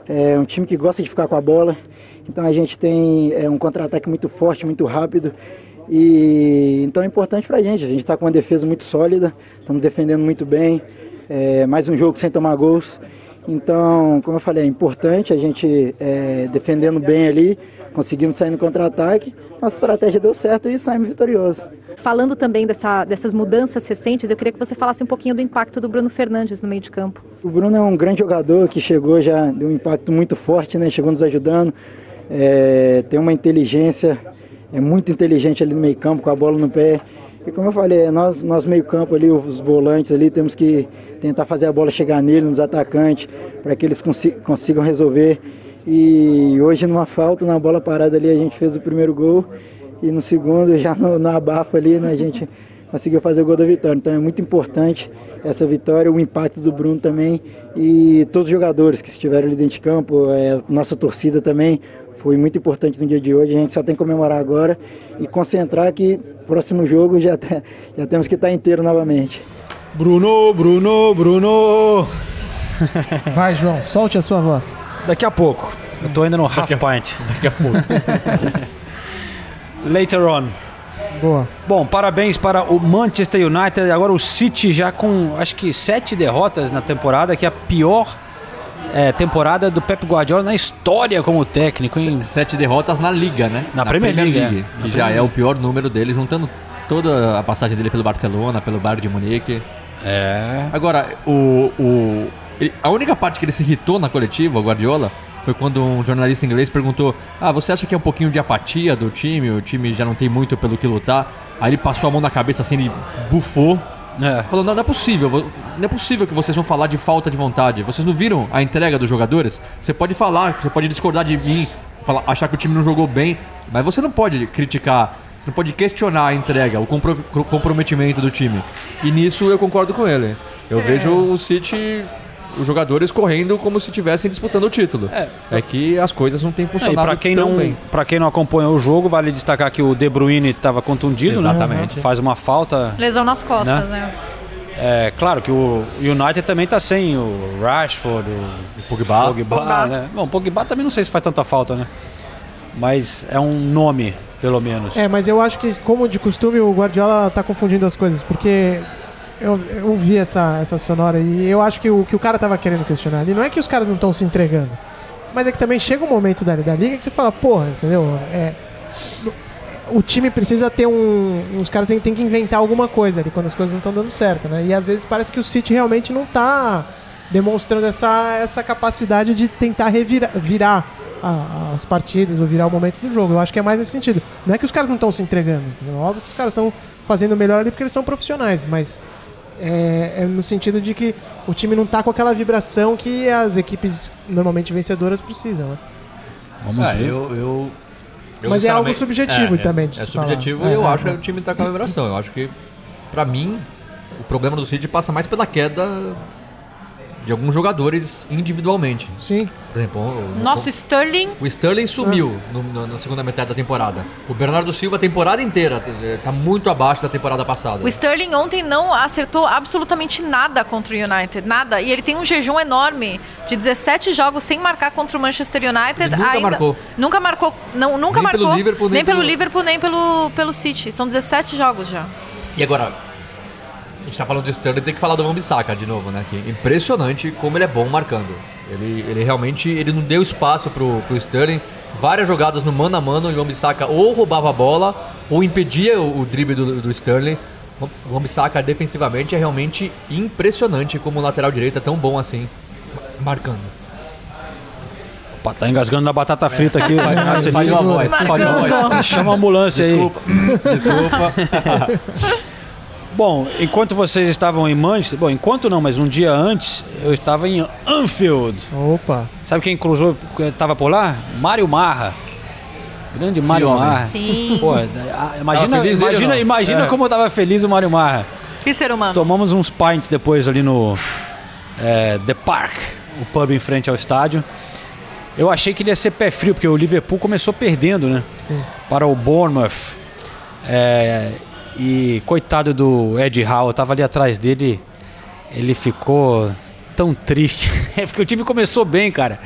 é um time que gosta de ficar com a bola. Então a gente tem é, um contra-ataque muito forte, muito rápido. E então é importante pra gente. A gente está com uma defesa muito sólida, estamos defendendo muito bem. É, mais um jogo sem tomar gols. Então, como eu falei, é importante a gente é, defendendo bem ali, conseguindo sair no contra-ataque. Nossa estratégia deu certo e saímos vitoriosos. Falando também dessa- dessas mudanças recentes, eu queria que você falasse um pouquinho do impacto do Bruno Fernandes no meio de campo. O Bruno é um grande jogador que chegou já deu um impacto muito forte, né? Chegou nos ajudando, é, tem uma inteligência, é muito inteligente ali no meio campo com a bola no pé. E como eu falei, nós, nós meio campo ali, os volantes ali, temos que tentar fazer a bola chegar nele, nos atacantes, para que eles consi- consigam resolver. E hoje numa falta, na bola parada ali, a gente fez o primeiro gol. E no segundo, já no, no abafo ali, né, a gente conseguiu fazer o gol da vitória. Então é muito importante essa vitória, o impacto do Bruno também e todos os jogadores que estiveram ali dentro de campo, é, nossa torcida também foi muito importante no dia de hoje. A gente só tem que comemorar agora e concentrar que próximo jogo já, te- já temos que estar inteiro novamente. Bruno, Bruno, Bruno. Vai, João, solte a sua voz. Daqui a pouco. Eu tô ainda no half pint. Daqui a pouco. Later on. Boa. Bom, parabéns para o Manchester United. Agora o City já com acho que sete derrotas na temporada, que é a pior é, temporada do Pep Guardiola na história como técnico. Hein? Sete derrotas na Liga, né? Na Premier League, é. que Na já Premier é o pior número dele, juntando toda a passagem dele pelo Barcelona, pelo Bayern de Munique. É. Agora, o, o- ele- a única parte que ele se irritou na coletiva, o Guardiola, foi quando um jornalista inglês perguntou: Ah, você acha que é um pouquinho de apatia do time? O time já não tem muito pelo que lutar? Aí ele passou a mão na cabeça assim, ele bufou. Falou, não, não é possível, não é possível que vocês vão falar de falta de vontade. Vocês não viram a entrega dos jogadores? Você pode falar, você pode discordar de mim, falar, achar que o time não jogou bem, mas você não pode criticar, você não pode questionar a entrega, o compro- co- comprometimento do time. E nisso eu concordo com ele. Eu É. vejo o City, os jogadores correndo como se estivessem disputando o título. É, que as coisas não têm É, e funcionado pra quem, tão não, bem. pra quem não acompanhou o jogo, vale destacar que o De Bruyne estava contundido, né? Exatamente. Faz uma falta. Lesão nas costas, Né? né? É claro que o United também tá sem o Rashford, o Pogba. Pogba, Pogba. né? Bom, Pogba também não sei se faz tanta falta, né? Mas é um nome, pelo menos. É, mas eu acho que, como de costume, o Guardiola tá confundindo as coisas, porque eu, eu vi essa, essa sonora e eu acho que o que o cara tava querendo questionar ali não é que os caras não estão se entregando, mas é que também chega um momento da, da liga que você fala, porra, entendeu? É, o time precisa ter um. Os caras têm, que inventar alguma coisa ali quando as coisas não estão dando certo, né? E às vezes parece que o City realmente não tá demonstrando essa, essa capacidade de tentar revirar virar as partidas ou virar o momento do jogo. Eu acho que é mais nesse sentido. Não é que os caras não estão se entregando. entendeu? Óbvio que os caras estão fazendo melhor ali porque eles são profissionais, mas é, é no sentido de que o time não tá com aquela vibração que as equipes normalmente vencedoras precisam. Né? Vamos Ah, ver. eu, eu, eu, Mas é algo subjetivo é, também de É, é subjetivo É, e eu é, acho é. que o time tá com a vibração. Eu acho que, pra mim, o problema do City passa mais pela queda de alguns jogadores individualmente. Sim. Por exemplo, o, Nosso Sterling o Sterling sumiu no- no- na segunda metade da temporada. O Bernardo Silva, a temporada inteira, eh, tá muito abaixo da temporada passada. O Sterling ontem não acertou absolutamente nada contra o United, nada. E ele tem um jejum enorme de 17 jogos sem marcar contra o Manchester United. Ele nunca marcou. Nunca marcou, não, nunca Nem pelo marcou. Liverpool, nem nem pelo pelo- Liverpool, nem pelo, pelo City. São 17 jogos já. E agora, gente tá falando de Sterling, tem que falar do Wan-Bissaka de novo, né? Que é impressionante como ele é bom marcando. Ele, ele realmente ele não deu espaço pro, pro Sterling. Várias jogadas no mano a mano, o Wan-Bissaka ou roubava a bola ou impedia o, o drible do, do Sterling. O defensivamente é realmente impressionante como lateral direito é tão bom assim, ma- marcando. Opa, tá engasgando na batata frita aqui. Falhou- Ah, você falhou a viu? voz, falhou a voz. Chama a ambulância Desculpa, aí. desculpa. Bom, enquanto vocês estavam em Manchester, bom, enquanto não, mas um dia antes, eu estava em Anfield. Opa. Sabe quem cruzou, estava por lá? Mário Marra. Grande Mário. Marra. Sim. Pô, a- imagina, feliz imagina, não? imagina É. como eu tava feliz o Mário Marra. Que ser humano. Tomamos uns pints depois ali no é, The Park, o pub em frente ao estádio. Eu achei que ele ia ser pé frio, porque o Liverpool começou perdendo, né? Sim. Para o Bournemouth. É, e coitado do Ed Howe, eu tava ali atrás dele, ele ficou tão triste. É porque o time começou bem, cara.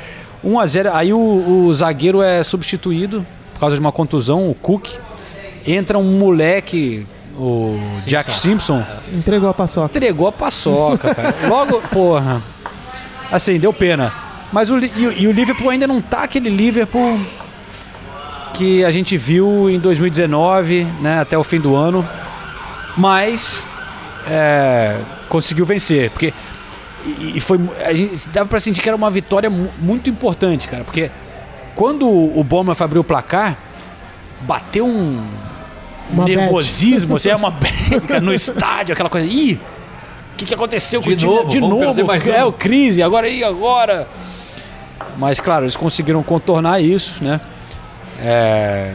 1 a 0 aí o, o zagueiro é substituído por causa de uma contusão, o Cook. Entra um moleque, o Jack Simpson, Entregou a paçoca. entregou a paçoca, cara. Logo, porra. Assim, deu pena. Mas o, e, e o Liverpool ainda não tá aquele Liverpool que a gente viu em 2019, né, até o fim do ano. Mas é, conseguiu vencer, porque e, foi a gente dava para sentir que era uma vitória mu- muito importante, cara, porque quando o Bournemouth abriu o placar, bateu um Uma nervosismo, assim, é uma bad, cara, no estádio, aquela coisa. Ih, o que, que aconteceu com De o time? novo, De perder novo, mais é o crise, agora e agora. Mas claro, eles conseguiram contornar isso, né? É,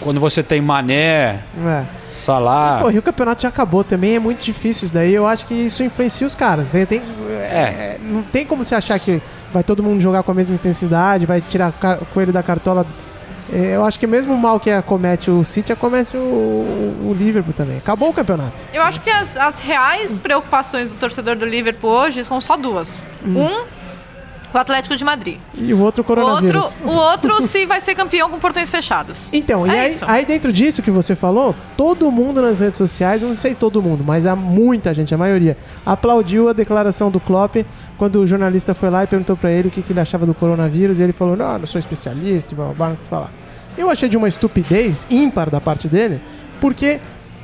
quando você tem Mané, É. Salah, Pô, e o campeonato já acabou também, é muito difícil isso daí. Eu acho que isso influencia os caras. né? Tem, é, não tem como você achar que vai todo mundo jogar com a mesma intensidade, vai tirar o coelho da cartola. É, eu acho que mesmo o mal que acomete o City, acomete o, o, o Liverpool também. Acabou o campeonato. Eu acho que as, as reais preocupações do torcedor do Liverpool hoje são só duas. Um, o Atlético de Madrid. E o outro O coronavírus. outro, o outro se vai ser campeão com portões fechados. Então, e É aí, isso. aí dentro disso que você falou, todo mundo nas redes sociais, não sei todo mundo, mas há muita gente, a maioria, aplaudiu a declaração do Klopp quando o jornalista foi lá e perguntou pra ele o que, que ele achava do coronavírus e ele falou, não, não sou especialista, e blá, blá, blá, não falar. Eu achei de uma estupidez ímpar da parte dele, porque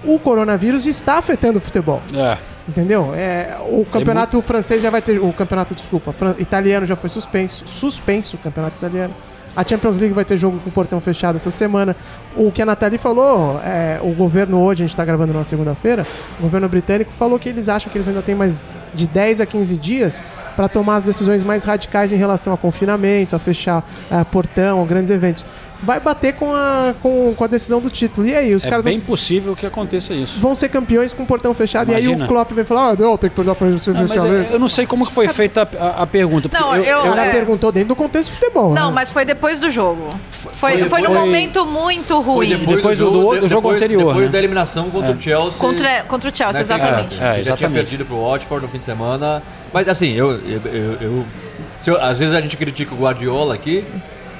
o coronavírus está afetando o futebol. é, Entendeu? É, o campeonato francês já vai ter. O campeonato, desculpa, fran- italiano já foi suspenso. Suspenso o campeonato italiano. A Champions League vai ter jogo com o portão fechado essa semana. O que a Nathalie falou, é, o governo hoje, a gente está gravando na segunda-feira, o governo britânico falou que eles acham que eles ainda têm mais de 10 a 15 dias para tomar as decisões mais radicais em relação a confinamento, a fechar é, portão, grandes eventos. Vai bater com a, com, com a decisão do título. E aí, os é caras bem vão, possível que aconteça isso. vão ser campeões com o portão fechado. E aí Imagina. o Klopp vai falar: ah, não, tem que perder para o mas eu, eu não sei como que foi feita a, a pergunta. Não, eu- Ela é. perguntou dentro do contexto de futebol. Não, né? mas foi depois do jogo. Foi, foi foi, num depois- momento muito ruim. depois do- do- do jogo depois- anterior, Depois né? da eliminação contra o Chelsea. Contra, contra o Chelsea, né, exatamente. que- É, que Já tinha exatamente. perdido pro Watford no fim de semana. Mas assim, eu. eu, eu- eu- se eu- às vezes a gente critica o Guardiola aqui.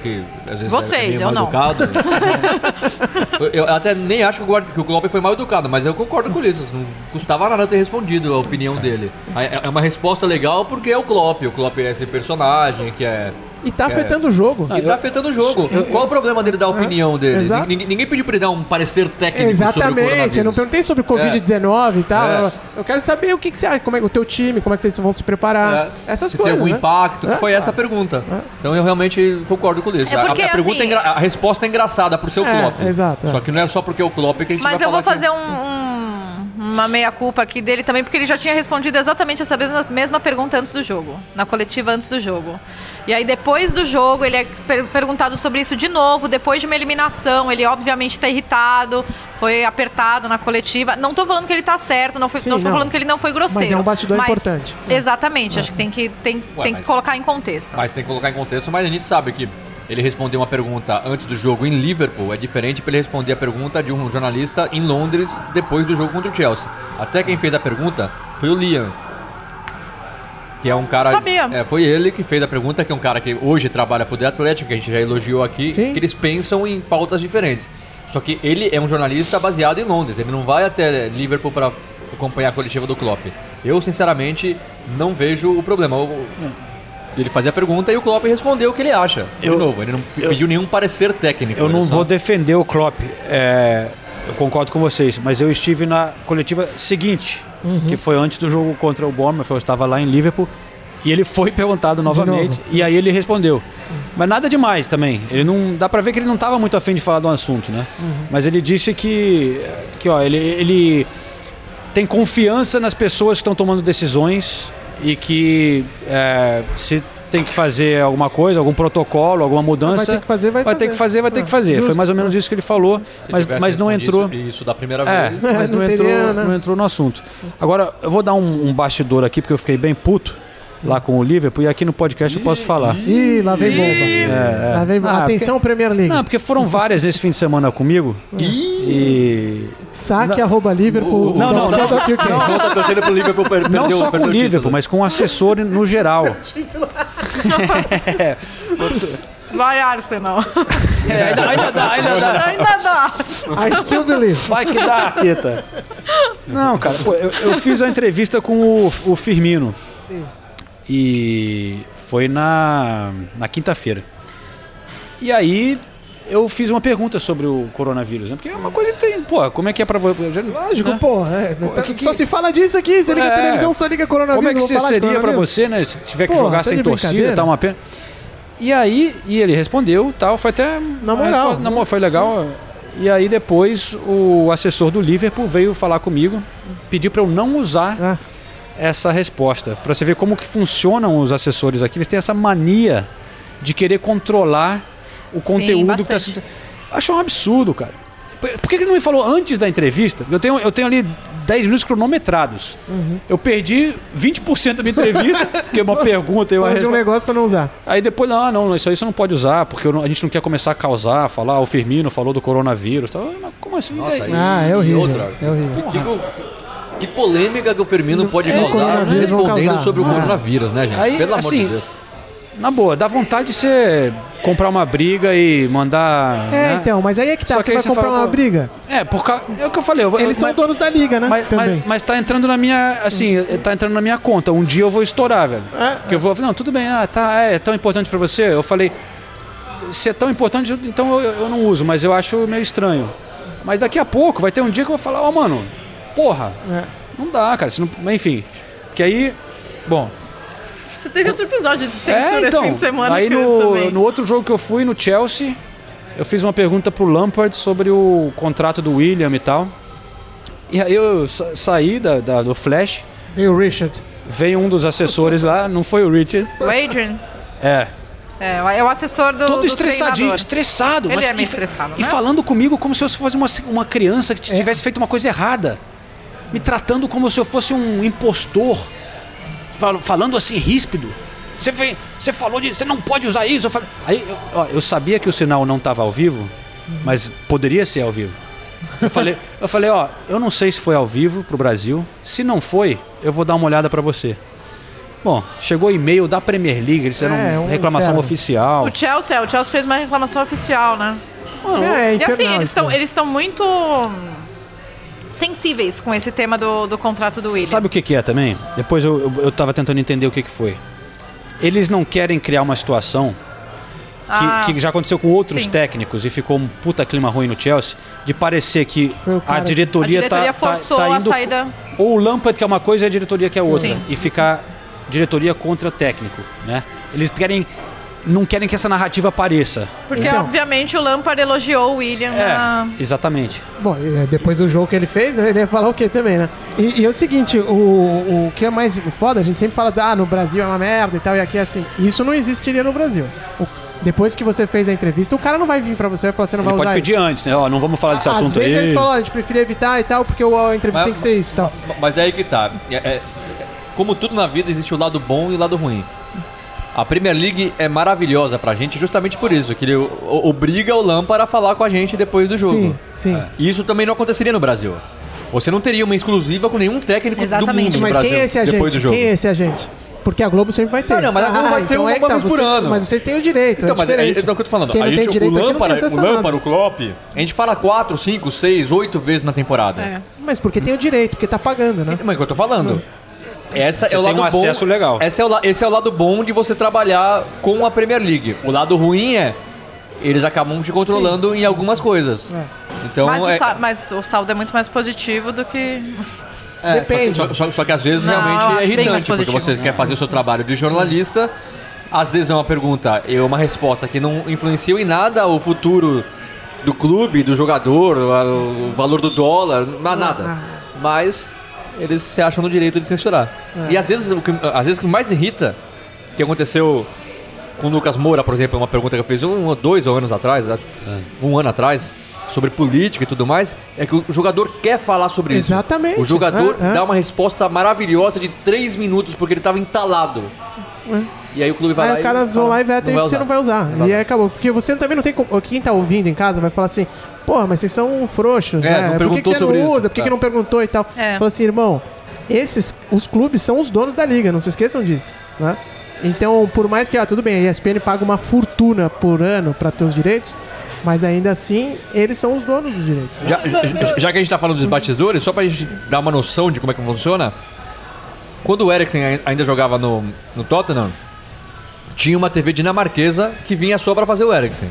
Que às vezes Vocês, é meio eu mal não. educado. eu, eu até nem acho que o, que o Klopp foi mal educado, mas eu concordo com isso. Não custava nada ter respondido a opinião dele. É, é uma resposta legal porque é o Klopp. O Klopp é esse personagem que é. E tá afetando o jogo. E tá afetando o jogo. Qual o problema dele dar a opinião dele? Exato. Ninguém, ninguém pediu pra ele dar um parecer técnico sobre o Exatamente, eu não perguntei sobre Covid-19 e tal. É. Eu- quero saber o que, que você acha, como é o teu time, como é que vocês vão se preparar. Essas Se coisas. tem algum né? impacto, É, foi essa a pergunta. Então eu realmente concordo com isso. É porque, a, a pergunta assim- é a resposta é engraçada por ser o É, Klopp. exato, é. Só que não é só porque é o Klopp que a gente Mas vai eu vou fazer um, um- uma meia-culpa aqui dele também, porque ele já tinha respondido exatamente essa mesma, mesma pergunta antes do jogo, na coletiva antes do jogo. E aí, depois do jogo, ele é per- perguntado sobre isso de novo, depois de uma eliminação. Ele, obviamente, tá irritado, foi apertado na coletiva. Não tô falando que ele tá certo, não, foi, Sim, não tô não. falando que ele não foi grosseiro. Mas é um bastidor Mas- importante. Exatamente, acho que tem que, tem, Ué, tem mas- que colocar em contexto. Mas tem que colocar em contexto, mas a gente sabe que ele responder uma pergunta antes do jogo em Liverpool é diferente para ele responder a pergunta de um jornalista em Londres depois do jogo contra o Chelsea. Até quem fez a pergunta foi o Liam. Que é um cara. Sabia. É, foi ele que fez a pergunta, que é um cara que hoje trabalha pro The Athletic, que a gente já elogiou aqui, Sim. que eles pensam em pautas diferentes. Só que ele é um jornalista baseado em Londres, ele não vai até Liverpool para acompanhar a coletiva do Klopp. Eu, sinceramente, não vejo o problema. O- Ele fazia a pergunta e o Klopp respondeu o que ele acha. Eu- de novo, ele não eu- pediu nenhum parecer técnico. Eu ele não só- vou defender o Klopp. é, eu concordo com vocês, mas eu estive na coletiva seguinte, Uhum. que foi antes do jogo contra o Bournemouth. Eu estava lá em Liverpool e ele foi perguntado novamente novo. e aí ele respondeu. Mas nada demais também. Ele não dá pra ver que ele não estava muito afim de falar do assunto, né? Uhum. Mas ele disse que, que ó, ele, ele tem confiança nas pessoas que estão tomando decisões e que é, se tem que fazer alguma coisa, algum protocolo, alguma mudança, Vai ter que fazer, vai ter que fazer, vai ter Ah, que fazer. Foi justo. mais ou menos isso que ele falou, Se mas, mas não entrou. Isso da primeira É, vez. mas não, Não entrou, teria, né? não entrou no assunto. Agora, eu vou dar um, um bastidor aqui, porque eu fiquei bem puto lá com o Liverpool, e aqui no podcast eu posso falar. Ih, lá vem bomba. Lá vem bomba. Ah, Atenção, Premier League. Não, porque foram várias esse fim de semana comigo. E. Saque arroba Liverpool. Não, não, não. Não tá pro Liverpool per- Não perdeu- só com perdeu o Liverpool, mas com o assessor no geral. Vai, Arsenal. É, ainda, ainda dá, ainda dá. Ainda dá. I still believe. Vai que dá, Teta. Não, cara, pô, eu, eu fiz a entrevista com o, o Firmino. Sim. E foi na, na quinta-feira. E aí eu fiz uma pergunta sobre o coronavírus, né? Porque é uma coisa que tem, pô, como é que é pra você? Lógico, né? pô. É, Pô, que- só que- se fala disso aqui. Você liga É. a televisão, só liga coronavírus. Como é que seria pra você, né? Se tiver que Porra, jogar tá sem torcida, tá uma pena. E aí, e ele respondeu, tal, foi até Na moral. resposta- na mo- foi legal. E aí depois o assessor do Liverpool veio falar comigo, pedir pra eu não usar Ah. Essa resposta, Pra você ver como que funcionam os assessores aqui. Eles têm essa mania de querer controlar o conteúdo que está. Achou um absurdo, cara. Por que ele não me falou antes da entrevista? Eu tenho, eu tenho ali 10 minutos cronometrados. Uhum. Eu perdi 20% da minha entrevista, porque é uma pergunta e uma de um resposta. negócio pra não usar. Aí depois, não, não, isso aí você não pode usar, porque não- a gente não quer começar a causar, falar, "Ah, o Firmino falou do coronavírus. Tal. Mas Como assim? Nossa, aí? Ah, é e horrível. outra, É horrível. Que, que- que polêmica que o Firmino pode É, causar respondendo causar. sobre o Ah. coronavírus, né, gente? Aí, Pelo amor assim, de Deus. Na boa, dá vontade de você comprar uma briga e mandar. É, né? então, mas aí é que tá. Só Você que aí vai você comprar fala, uma pô, briga? É, por causa. É o que eu falei. Eu, Eles eu, são donos da liga, né? mas, Também. mas, mas tá entrando na minha. Assim, tá entrando na minha conta. Um dia eu vou estourar, velho. É, Porque eu vou. Não, tudo bem, ah, tá, é, tão importante pra você. Eu falei. Se é tão importante, então eu, eu não uso, mas eu acho meio estranho. Mas daqui a pouco vai ter um dia que eu vou falar, ó, mano, porra, É. não dá, cara. não- enfim. Porque aí. Bom, Você teve outro episódio de censura é, então, esse fim de semana aí que eu no, no outro jogo que eu fui, no Chelsea, eu fiz uma pergunta pro Lampard sobre o contrato do William e tal. E aí eu sa- saí da, da- do Flash, Veio o Richard. veio um dos assessores lá, não foi o Richard. O Adrian É. é, é o assessor do, Todo do estressadinho, treinador. estressado. Ele mas é meio e, estressado, E né? falando comigo como se eu fosse uma, uma criança que É. tivesse feito uma coisa errada. Me tratando como se eu fosse um impostor. Fal- falando assim, ríspido. Você, fe- você falou de. Você não pode usar isso. Eu falei. Aí, eu, ó, eu sabia que o sinal não estava ao vivo, mas poderia ser ao vivo. Eu falei, eu falei, ó, eu não sei se foi ao vivo pro Brasil. Se não foi, eu vou dar uma olhada para você. Bom, chegou e-mail da Premier League, eles fizeram É, um reclamação inferno. oficial. O Chelsea, o Chelsea fez uma reclamação oficial, né? É, é E assim, eles estão né? eles estão muito sensíveis com esse tema do, do contrato do William. Sabe o que, que é também? Depois eu, eu, eu tava tentando entender o que, que foi. Eles não querem criar uma situação Ah. que já aconteceu com outros Sim. técnicos e ficou um puta clima ruim no Chelsea, de parecer que a diretoria, A diretoria tá, forçou tá, tá a saída. ou o Lampard que é uma coisa e a diretoria que é outra. Sim. E ficar diretoria contra técnico, né? Eles querem não querem que essa narrativa apareça. Porque, Então. obviamente, o Lampard elogiou o William na... Exatamente. Bom, é, depois do jogo que ele fez, ele ia falar o quê também, né? E, e é o seguinte, o, o que é mais foda, a gente sempre fala, ah, no Brasil é uma merda e tal, e aqui é assim. Isso não existiria no Brasil. O- depois que você fez a entrevista, o cara não vai vir pra você e falar, você não Ele vai pode usar pedir isso. antes, né? Ó, não vamos falar desse Às assunto vezes aí. eles falam, "Olha, a gente preferia evitar e tal, porque a entrevista Mas- tem que ser isso e tal. Mas é aí que tá. É- é- como tudo na vida, existe o lado bom e o lado ruim. A Premier League é maravilhosa pra gente justamente por isso, que ele o- o- obriga o Lampard a falar com a gente depois do jogo. Sim, sim. E isso também não aconteceria no Brasil. Você não teria uma exclusiva com nenhum técnico do mundo no Mas Brasil quem é esse depois do agente? jogo. Quem é esse agente? Porque a Globo sempre vai ter. Não, não, mas a Globo vai ter então uma é que vez por vocês- ano. Mas vocês têm o direito, Então, é mas é, é, é o que eu tô falando. Quem a gente, direito o não tem Lampard, o. Lampard, o Klopp, a gente fala 4, 5, 6, 8 vezes na temporada. É. Mas porque tem o direito, porque tá pagando, né? Mas é o que eu tô falando. Essa Você é o tem lado um bom. acesso legal. Esse é, o, esse é o lado bom de você trabalhar com a Premier League. O lado ruim é eles acabam te controlando em algumas coisas. Então mas, é, o sa- mas o saldo é muito mais positivo do que... é, Depende. Só, só- só que às vezes Não, realmente é irritante, porque você quer fazer o seu trabalho de jornalista. Às vezes é uma pergunta, é uma resposta que não influencia em nada o futuro do clube, do jogador, o valor do dólar, na- nada. Mas eles se acham no direito de censurar. É. E às vezes, o que, às vezes o que mais irrita, que aconteceu com o Lucas Moura, por exemplo, uma pergunta que eu fiz um ou dois anos atrás, acho, um ano atrás, sobre política e tudo mais, é que o jogador quer falar sobre isso. Exatamente. O jogador É, é. dá uma resposta maravilhosa de três minutos porque ele estava entalado. É. E aí o clube vai lá Aí o cara e fala, lá e veta e vai você usar. não vai usar. E aí acabou. Porque você também não tem como. Quem tá ouvindo em casa vai falar assim, porra, mas vocês são frouxos, É, né? não Por que, perguntou que você sobre não isso. usa? Por que, que É. não perguntou e tal? É. Fala assim, irmão, esses, os clubes são os donos da liga, não se esqueçam disso, né? Então, por mais que, ah, tudo bem, a ESPN paga uma fortuna por ano pra ter os direitos, mas ainda assim, eles são os donos dos direitos. Já, já- já que a gente tá falando dos batidores, só pra gente dar uma noção de como é que funciona, quando o Eriksen ai- ainda jogava no, no Tottenham, tinha uma TV dinamarquesa que vinha só pra fazer o Eriksen.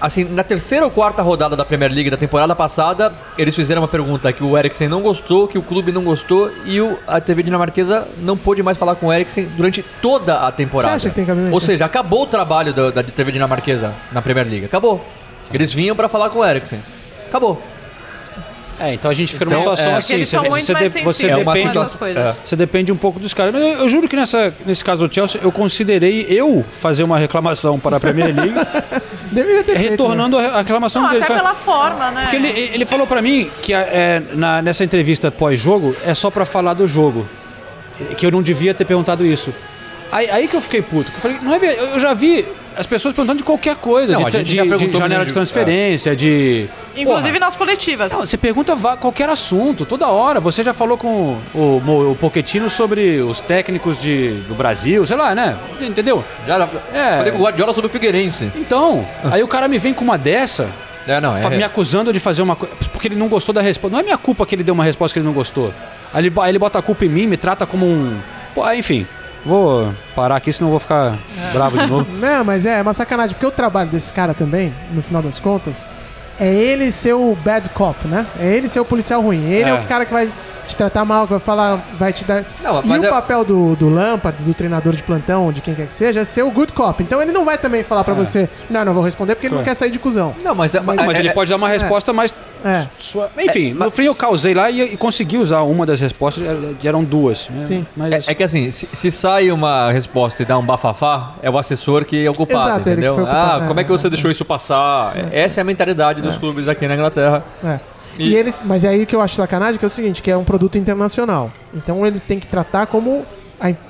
Assim, na terceira ou quarta rodada da Premier League da temporada passada, eles fizeram uma pergunta que o Eriksen não gostou, que o clube não gostou, e o, a TV dinamarquesa não pôde mais falar com o Eriksen durante toda a temporada. Você acha que tem cabimento? Ou seja, acabou o trabalho da, da TV dinamarquesa na Premier League. Acabou. Eles vinham pra falar com o Eriksen. Acabou. É, então a gente fica numa Então, situação é. assim. Muito mais de- É uma depende, coisas. Você depende um pouco dos caras. Mas eu, eu juro que nessa, nesse caso do Chelsea, eu considerei eu fazer uma reclamação para a Premier League, Deveria ter feito, né? retornando a reclamação Não, dele. até pela forma, né? Porque ele, ele falou pra mim que é, na- nessa entrevista pós-jogo é só pra falar do jogo. Que eu não devia ter perguntado isso. Aí, aí que eu fiquei puto. Eu falei, não é eu já vi as pessoas perguntando de qualquer coisa. Não, de, a gente de- já de janela de transferência, de. Inclusive Porra. nas coletivas. Não, você pergunta qualquer assunto, toda hora. Você já falou com o, Mo- o Pochettino sobre os técnicos de, do Brasil, sei lá, né? Entendeu? Já, É. Falei com o Guardiola sobre o Figueirense. Então, aí o cara me vem com uma dessa, É, não, é. me acusando de fazer uma coisa. Porque ele não gostou da resposta. Não é minha culpa que ele deu uma resposta que ele não gostou. Aí ele, aí ele bota a culpa em mim, me trata como um. Pô, enfim. Vou parar aqui, senão vou ficar bravo de novo. Não, mas é, é uma sacanagem, porque o trabalho desse cara também, no final das contas, é ele ser o bad cop, né? É ele ser o policial ruim. Ele é, É. o cara que vai te tratar mal, que vai falar, vai te dar. Não, e mas o é- papel do, do Lampard, do treinador de plantão, de quem quer que seja, é ser o good cop. Então ele não vai também falar pra você, não, não vou responder porque ele não quer sair de cuzão. Não, mas, é- Mas é- ele é- pode dar uma resposta mais. É. sua- Enfim, no fim eu causei lá e, e consegui usar uma das respostas, eram duas. né? Sim. Mas É, é que assim, se, se sai uma resposta e dá um bafafá, é o assessor que é o culpado, Exato, ele que entendeu? foi o culpado, ah, é, como é que você deixou isso passar? Essa é a mentalidade dos clubes aqui na Inglaterra. É. E, E- eles, mas é aí que eu acho sacanagem, que é o seguinte, que é um produto internacional. Então eles têm que tratar como,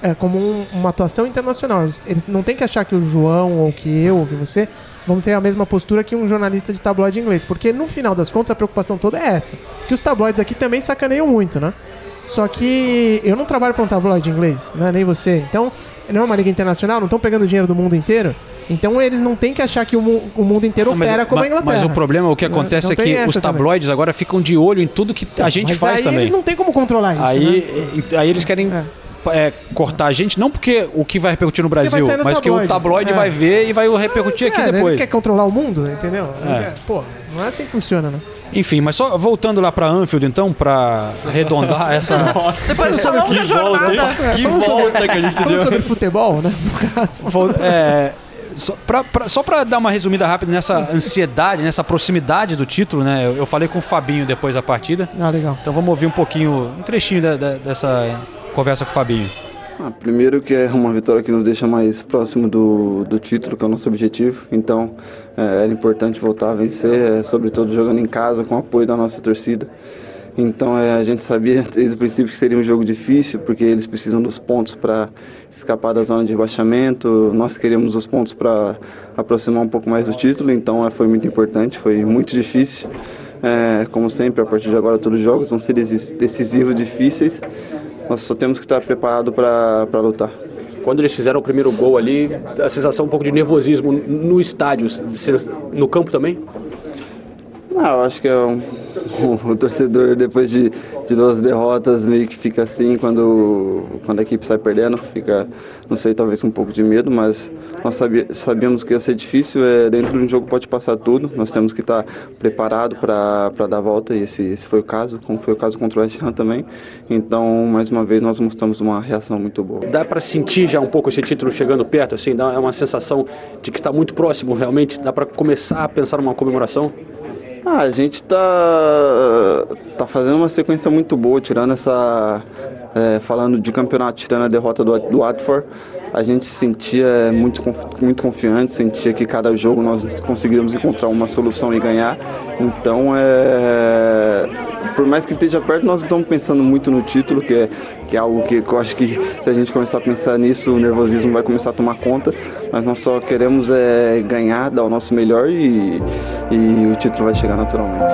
é, como um- uma atuação internacional. Eles, eles não têm que achar que o João, ou que eu, ou que você, vão ter a mesma postura que um jornalista de tabloide inglês. Porque no final das contas a preocupação toda é essa. Que os tabloides aqui também sacaneiam muito, né? Só que eu não trabalho para um tabloide inglês, né? nem você. Então, não é uma liga internacional, não estão pegando dinheiro do mundo inteiro. Então eles não têm que achar que o, mu- o mundo inteiro Não, mas, opera como a mas- Inglaterra. mas o problema, o que Não- acontece não é tem que os também. tabloides agora ficam de olho em tudo que a gente Mas faz aí também. eles não têm como controlar isso, aí, né? aí eles querem É. é, cortar a gente, não porque o que vai repercutir no Brasil, mas que o tabloide. tabloide É. vai ver e vai repercutir aqui É, né? depois. Ele quer controlar o mundo, entendeu? É. quer- Pô, não é assim que funciona, né? Enfim, mas só voltando lá pra Anfield, então, pra arredondar essa. Depois dessa longa jornada. É, falando sobre- Falando sobre futebol, né? No caso. É, só, pra dar uma resumida rápida nessa ansiedade, nessa proximidade do título, né? Eu, eu falei com o Fabinho depois da partida. Ah, legal. Então vamos ouvir um pouquinho, um trechinho da- da- dessa conversa com o Fabinho. Ah, primeiro que é uma vitória que nos deixa mais próximo do, do título, que é o nosso objetivo. Então é, era importante voltar a vencer, é, sobretudo jogando em casa com o apoio da nossa torcida. Então é, a gente sabia desde o princípio que seria um jogo difícil, porque eles precisam dos pontos para escapar da zona de rebaixamento. Nós queríamos os pontos para aproximar um pouco mais do título, então é, foi muito importante, foi muito difícil. É, como sempre, a partir de agora todos os jogos vão ser deci- decisivos, difíceis. Nós só temos que estar preparado para lutar. Quando eles fizeram o primeiro gol ali, a sensação um pouco de nervosismo no estádio, no campo também? Não, acho que é um, o torcedor depois de, de duas derrotas meio que fica assim quando, quando a equipe sai perdendo, fica, não sei, talvez com um pouco de medo, mas nós sabia, sabíamos que ia ser difícil, é, dentro de um jogo pode passar tudo, nós temos que estar preparado para dar a volta e esse, esse foi o caso, como foi o caso contra o West Ham também, então mais uma vez nós mostramos uma reação muito boa. Dá para sentir já um pouco esse título chegando perto, assim, dá é uma sensação de que está muito próximo realmente, dá para começar a pensar numa comemoração? Ah, a gente tá, tá fazendo uma sequência muito boa, tirando essa. é, falando de campeonato, tirando a derrota do, do Watford. A gente se sentia muito, conf- muito confiante, sentia que cada jogo nós conseguíamos encontrar uma solução e ganhar. Então, é, por mais que esteja perto, nós não estamos pensando muito no título, que é, que é algo que eu acho que se a gente começar a pensar nisso, o nervosismo vai começar a tomar conta. Mas nós só queremos é, ganhar, dar o nosso melhor e, e o título vai chegar naturalmente.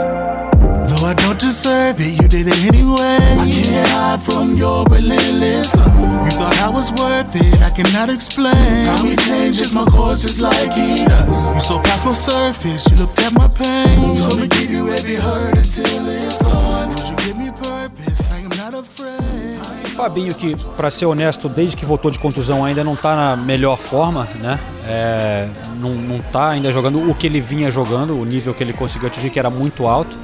Though I don't deserve it, you did it anyway. I can't hide from your relentless. You thought I was worth it, I cannot explain. How it changes my course like does. You past my surface, you looked at my pain. Told me give you every hurt until it's gone. Fabinho, que, pra ser honesto, desde que voltou de contusão ainda não tá na melhor forma, né? É, não, não tá ainda jogando o que ele vinha jogando, o nível que ele conseguiu atingir, que era muito alto.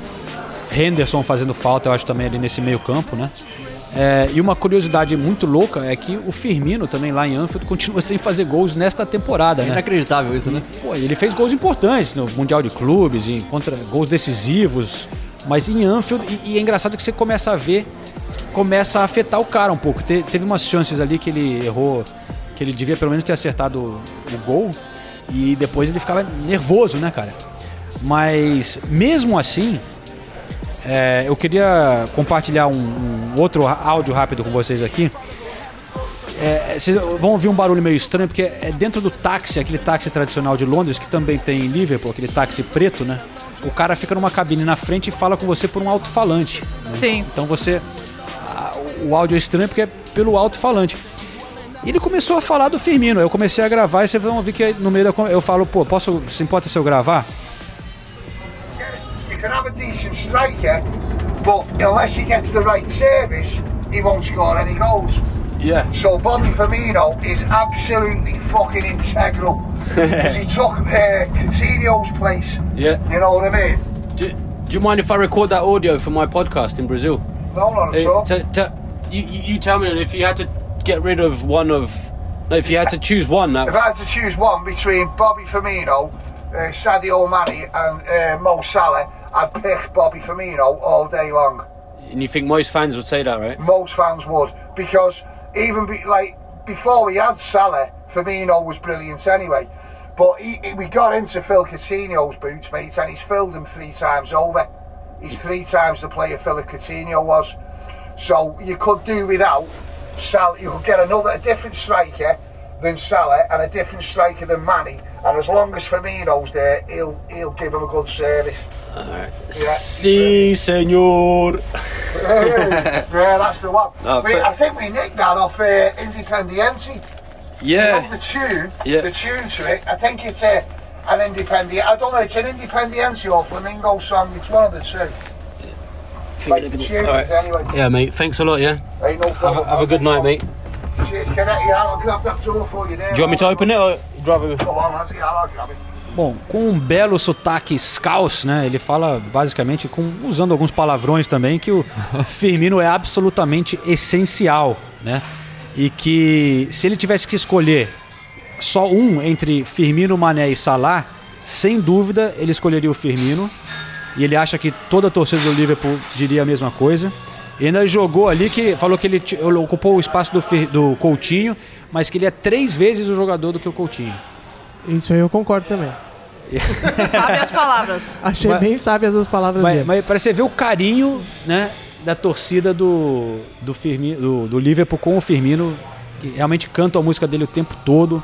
Henderson fazendo falta, eu acho também ali nesse meio campo, né? É, e uma curiosidade muito louca é que o Firmino também lá em Anfield continua sem fazer gols nesta temporada, né? Inacreditável isso, né? Pô, ele fez gols importantes no Mundial de Clubes, em contra, gols decisivos, mas em Anfield, e, e é engraçado que você começa a ver começa a afetar o cara um pouco. Te- teve umas chances ali que ele errou, que ele devia pelo menos ter acertado o gol, e depois ele ficava nervoso, né, cara? Mas mesmo assim, é, eu queria compartilhar um, um outro áudio rápido com vocês aqui. É, vocês vão ouvir um barulho meio estranho, porque é dentro do táxi, aquele táxi tradicional de Londres, que também tem em Liverpool, aquele táxi preto, né? O cara fica numa cabine na frente e fala com você por um alto-falante. né? Sim. Então você. O áudio é estranho porque é pelo alto-falante. E ele começou a falar do Firmino. Eu comecei a gravar e vocês vão ouvir que no meio da. Eu falo, pô, posso. Se importa se eu gravar? You can have a decent striker, but unless he gets the right service, he won't score any goals. Yeah. So Bobby Firmino is absolutely fucking integral. 'Cause he took uh, Coutinho's place. Yeah. You know what I mean? Do, do you mind if I record that audio for my podcast in Brazil? No, not at all. You, you you tell me if you had to get rid of one of. No, if you had to choose one, that If I had to choose one between Bobby Firmino, uh, Sadio Mane, and uh, Mo Salah, I'd pick Bobby Firmino all day long. and you think most fans would say that, right? Most fans would because even be, like before we had Salah, Firmino was brilliant anyway. But he, he- we got into Phil Coutinho's boots, mate, and he's filled them three times over. He's three times the player Philip Coutinho was. So you could do without Salah. You could get another, a different striker than Salah and a different striker than Manny. And as long as Firmino's there, he'll he'll give him a good service. Alright. Si, senor. yeah, that's the one. No, we, fair- I think we nicked that off uh, Independiente. Yeah. You know, the tune, Yeah. the tune to it. I think it's uh, an Independiente. I don't know. It's an Independiente or Flamingo song. It's one of the two. Alright. is anyway. Yeah, mate. Thanks a lot. Yeah. Hey, no Have a, problem. have a good night, mate. Cheers, Kenneth. Yeah, I'll grab that door for you there. Do you want me to open it or drive it? Go on, lads. Yeah, I'll grab it. Bom, com um belo sotaque scouse, né? Ele fala basicamente com usando alguns palavrões também que o Firmino é absolutamente essencial, né? E que se ele tivesse que escolher só um entre Firmino, Mané e Salah, sem dúvida ele escolheria o Firmino. E ele acha que toda a torcida do Liverpool diria a mesma coisa. E ainda jogou ali que falou que ele ocupou o espaço do, do Coutinho, mas que ele é três vezes o jogador do que o Coutinho. Isso aí eu concordo também. Sabe as palavras. Achei Mas- bem sábias as palavras Mas, dele. mas para você ver o carinho, né, da torcida do do, Firmino, do do Liverpool com o Firmino, que realmente canta a música dele o tempo todo.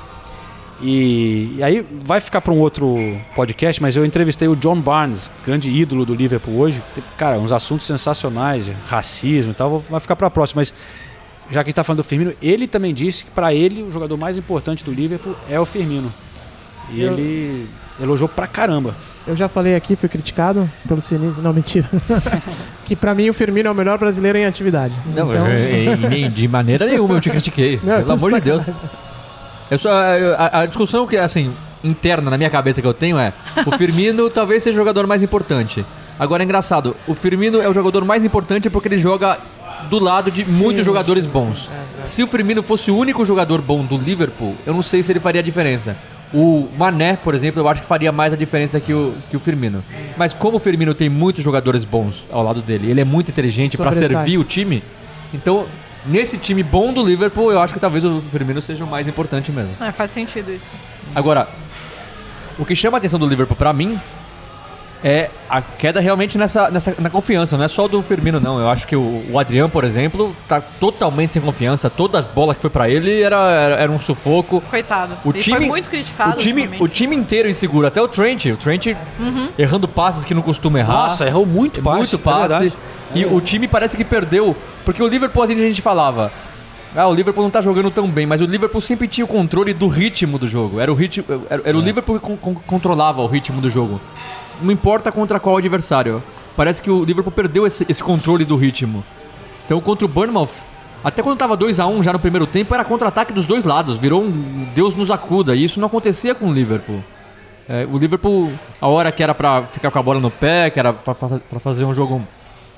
E, e aí vai ficar para um outro podcast, mas eu entrevistei o John Barnes, grande ídolo do Liverpool hoje. Cara, uns assuntos sensacionais, de racismo e tal, vai ficar para a próxima, mas já que a gente tá falando do Firmino, ele também disse que para ele o jogador mais importante do Liverpool é o Firmino. E Eu- ele elogiou pra caramba. Eu já falei aqui, fui criticado pelo Sinise. Não, mentira. que pra mim o Firmino é o melhor brasileiro em atividade. Não, Então- eu- eu- nem- de maneira nenhuma eu te critiquei. Não, pelo amor de Deus. Eu só, a, a discussão que, assim, interna na minha cabeça que eu tenho é: o Firmino talvez seja o jogador mais importante. Agora é engraçado, o Firmino é o jogador mais importante porque ele joga do lado de muitos jogadores bons. Se o Firmino fosse o único jogador bom do Liverpool, eu não sei se ele faria a diferença. O Mané, por exemplo, eu acho que faria mais a diferença que o, que o Firmino. Mas como o Firmino tem muitos jogadores bons ao lado dele, ele é muito inteligente para servir o time, então nesse time bom do Liverpool, eu acho que talvez o Firmino seja o mais importante mesmo. É, faz sentido isso. Agora, o que chama a atenção do Liverpool pra mim é a queda realmente nessa, nessa na confiança, não é só do Firmino não. Eu acho que o, o Adriano, por exemplo, tá totalmente sem confiança. Todas as bolas que foi pra ele era, era, era um sufoco. Coitado. O Ele time, foi muito criticado O time, o time inteiro inseguro, até o Trent. O Trent Uhum. errando passes que não costuma errar. Nossa, errou muito passe, Muito é passe. verdade. E o time parece que perdeu. Porque o Liverpool, assim, a gente falava. Ah, o Liverpool não tá jogando tão bem, mas o Liverpool sempre tinha o controle do ritmo do jogo. Era o, ritmo, era, era o Liverpool que con- con- controlava o ritmo do jogo. Não importa contra qual adversário. Parece que o Liverpool perdeu esse, esse controle do ritmo. Então, contra o Bournemouth, até quando tava 2 a 1 já no primeiro tempo, era contra-ataque dos dois lados. Virou um Deus nos acuda. E isso não acontecia com o Liverpool. É, o Liverpool, a hora que era pra ficar com a bola no pé, que era pra fazer um jogo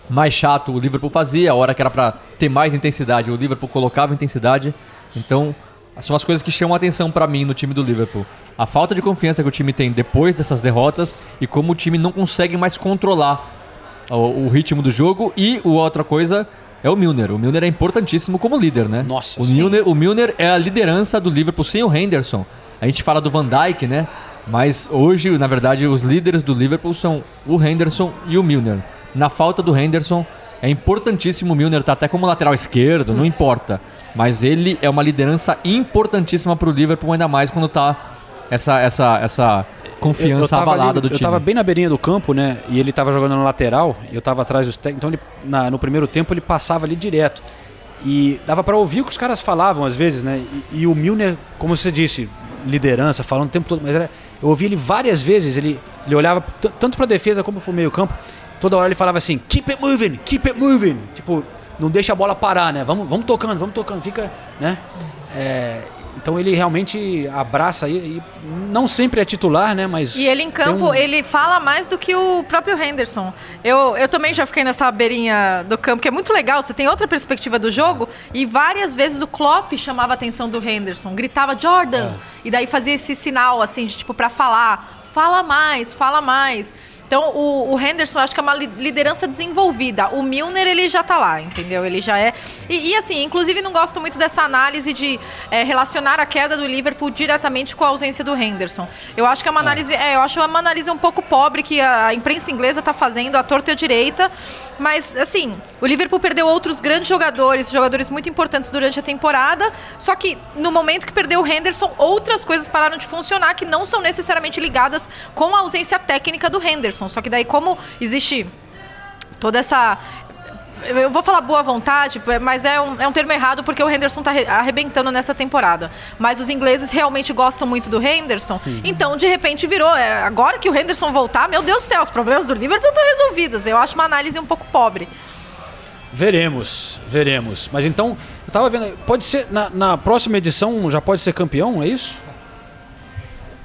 mais chato, o Liverpool fazia. A hora que era pra ter mais intensidade, o Liverpool colocava intensidade. Então, são as coisas que chamam a atenção pra mim no time do Liverpool. A falta de confiança que o time tem depois dessas derrotas e como o time não consegue mais controlar o, o ritmo do jogo. E o outra coisa é o Milner. O Milner é importantíssimo como líder, né? Nossa, o sim. Milner, o Milner é a liderança do Liverpool sem o Henderson. A gente fala do Van Dijk, né? Mas hoje, na verdade, os líderes do Liverpool são o Henderson e o Milner. Na falta do Henderson, é importantíssimo o Milner tá até como lateral esquerdo, não importa. Mas ele é uma liderança importantíssima pro Liverpool, ainda mais quando tá essa, essa, essa confiança tava abalada ali- do time. Eu tava bem na beirinha do campo, né? E ele tava jogando na lateral, e eu tava atrás dos técnicos. Então, ele, na- no primeiro tempo, ele passava ali direto. E dava pra ouvir o que os caras falavam às vezes, né? E, e o Milner, como você disse, liderança, falando o tempo todo. Mas era, eu ouvi ele várias vezes. Ele, ele olhava tanto pra defesa como pro meio campo. Toda hora ele falava assim: keep it moving, keep it moving. Tipo, não deixa a bola parar, né? Vamos, vamos tocando, vamos tocando. Fica, né? É, então ele realmente abraça aí. E não sempre é titular, né? Mas E ele em campo, um- ele fala mais do que o próprio Henderson. Eu, eu também já fiquei nessa beirinha do campo, que é muito legal. Você tem outra perspectiva do jogo. E várias vezes o Klopp chamava a atenção do Henderson. Gritava, Jordan! E daí fazia esse sinal, assim, de tipo, pra falar. Fala mais, fala mais. Então, o, o Henderson, acho que é uma li- liderança desenvolvida. O Milner, ele já tá lá, entendeu? Ele já é. E, e, assim, inclusive, não gosto muito dessa análise de é, relacionar a queda do Liverpool diretamente com a ausência do Henderson. Eu acho que é uma análise. É, eu acho uma análise um pouco pobre que a imprensa inglesa tá fazendo, a torta e a direita. Mas, assim, o Liverpool perdeu outros grandes jogadores, jogadores muito importantes durante a temporada. Só que no momento que perdeu o Henderson, outras coisas pararam de funcionar que não são necessariamente ligadas com a ausência técnica do Henderson. Só que daí, como existe toda essa. Eu vou falar boa vontade, mas é um, é um termo errado porque o Henderson tá arre- arrebentando nessa temporada. Mas os ingleses realmente gostam muito do Henderson. Então, de repente, virou. é, agora que o Henderson voltar, meu Deus do céu, os problemas do Liverpool estão resolvidos. Eu acho uma análise um pouco pobre. Veremos, veremos. Mas então, Eu tava vendo. Pode ser. Na, na próxima edição já pode ser campeão, é isso?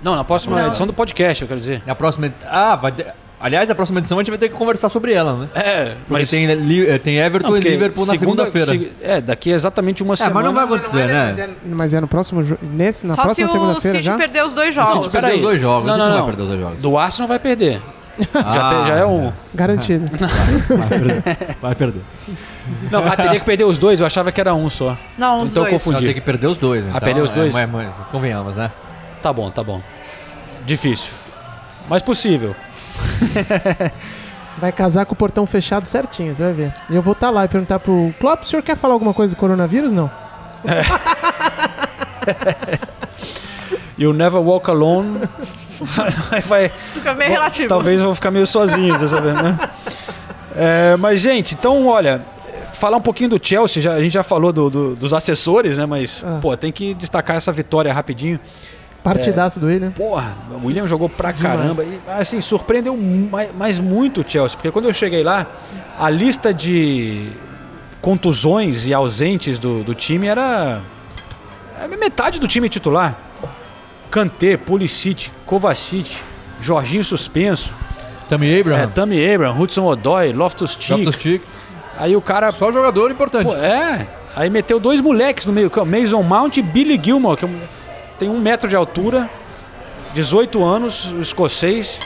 Não, na próxima Não. edição do podcast, eu quero dizer. Na próxima. Ah, vai ter- Aliás, na próxima edição a gente vai ter que conversar sobre ela, né? É, Porque mas- tem, eh, tem Everton Não, e Liverpool na segunda- segunda-feira. se- É, daqui a exatamente uma É, semana. mas não vai acontecer, Mas né? é, mas é no próximo nesse na Só se próxima o segunda-feira City já? perder os dois jogos. Espera aí. os dois jogos, Não, a gente não, não vai não. perder os dois jogos. Do Arsenal vai perder. já, Ah, tem- já é um. Garantido. Vai perder. Vai perder. Não, ah, teria que perder os dois, eu achava que era um só. Não, os então dois. Não, confundi. tem que perder os dois, então. Ah, perder os é, dois? mas- mas convenhamos, né? Tá bom, tá bom. Difícil. Mas possível. Vai casar com o portão fechado certinho, você vai ver. E eu vou estar lá e perguntar pro Klopp, o senhor quer falar alguma coisa do coronavírus? Não. You never walk alone. vai, Fica meio relativo. Talvez eu vou ficar meio sozinho, você sabe, né? É, mas, gente, então, olha, falar um pouquinho do Chelsea, já, a gente já falou do- do- dos assessores, né? Mas, Ah. pô, tem que destacar essa vitória rapidinho. Partidaço do William. Porra, o William jogou pra Demais. caramba. E, assim, surpreendeu mais, mais muito o Chelsea, porque quando eu cheguei lá, a lista de contusões e ausentes do, do time era, era metade do time titular. Kanté, Pulisic, Kovacic, Jorginho suspenso. Tammy Abraham. É, Tammy Abraham, Hudson Odoi, Loftus-Cheek. Loftus-Cheek. Aí o cara... Só jogador importante. Pô, é, aí meteu dois moleques no meio campo, Mason Mount e Billy Gilmore, que é um- tem um metro de altura, 18 anos, o escocês.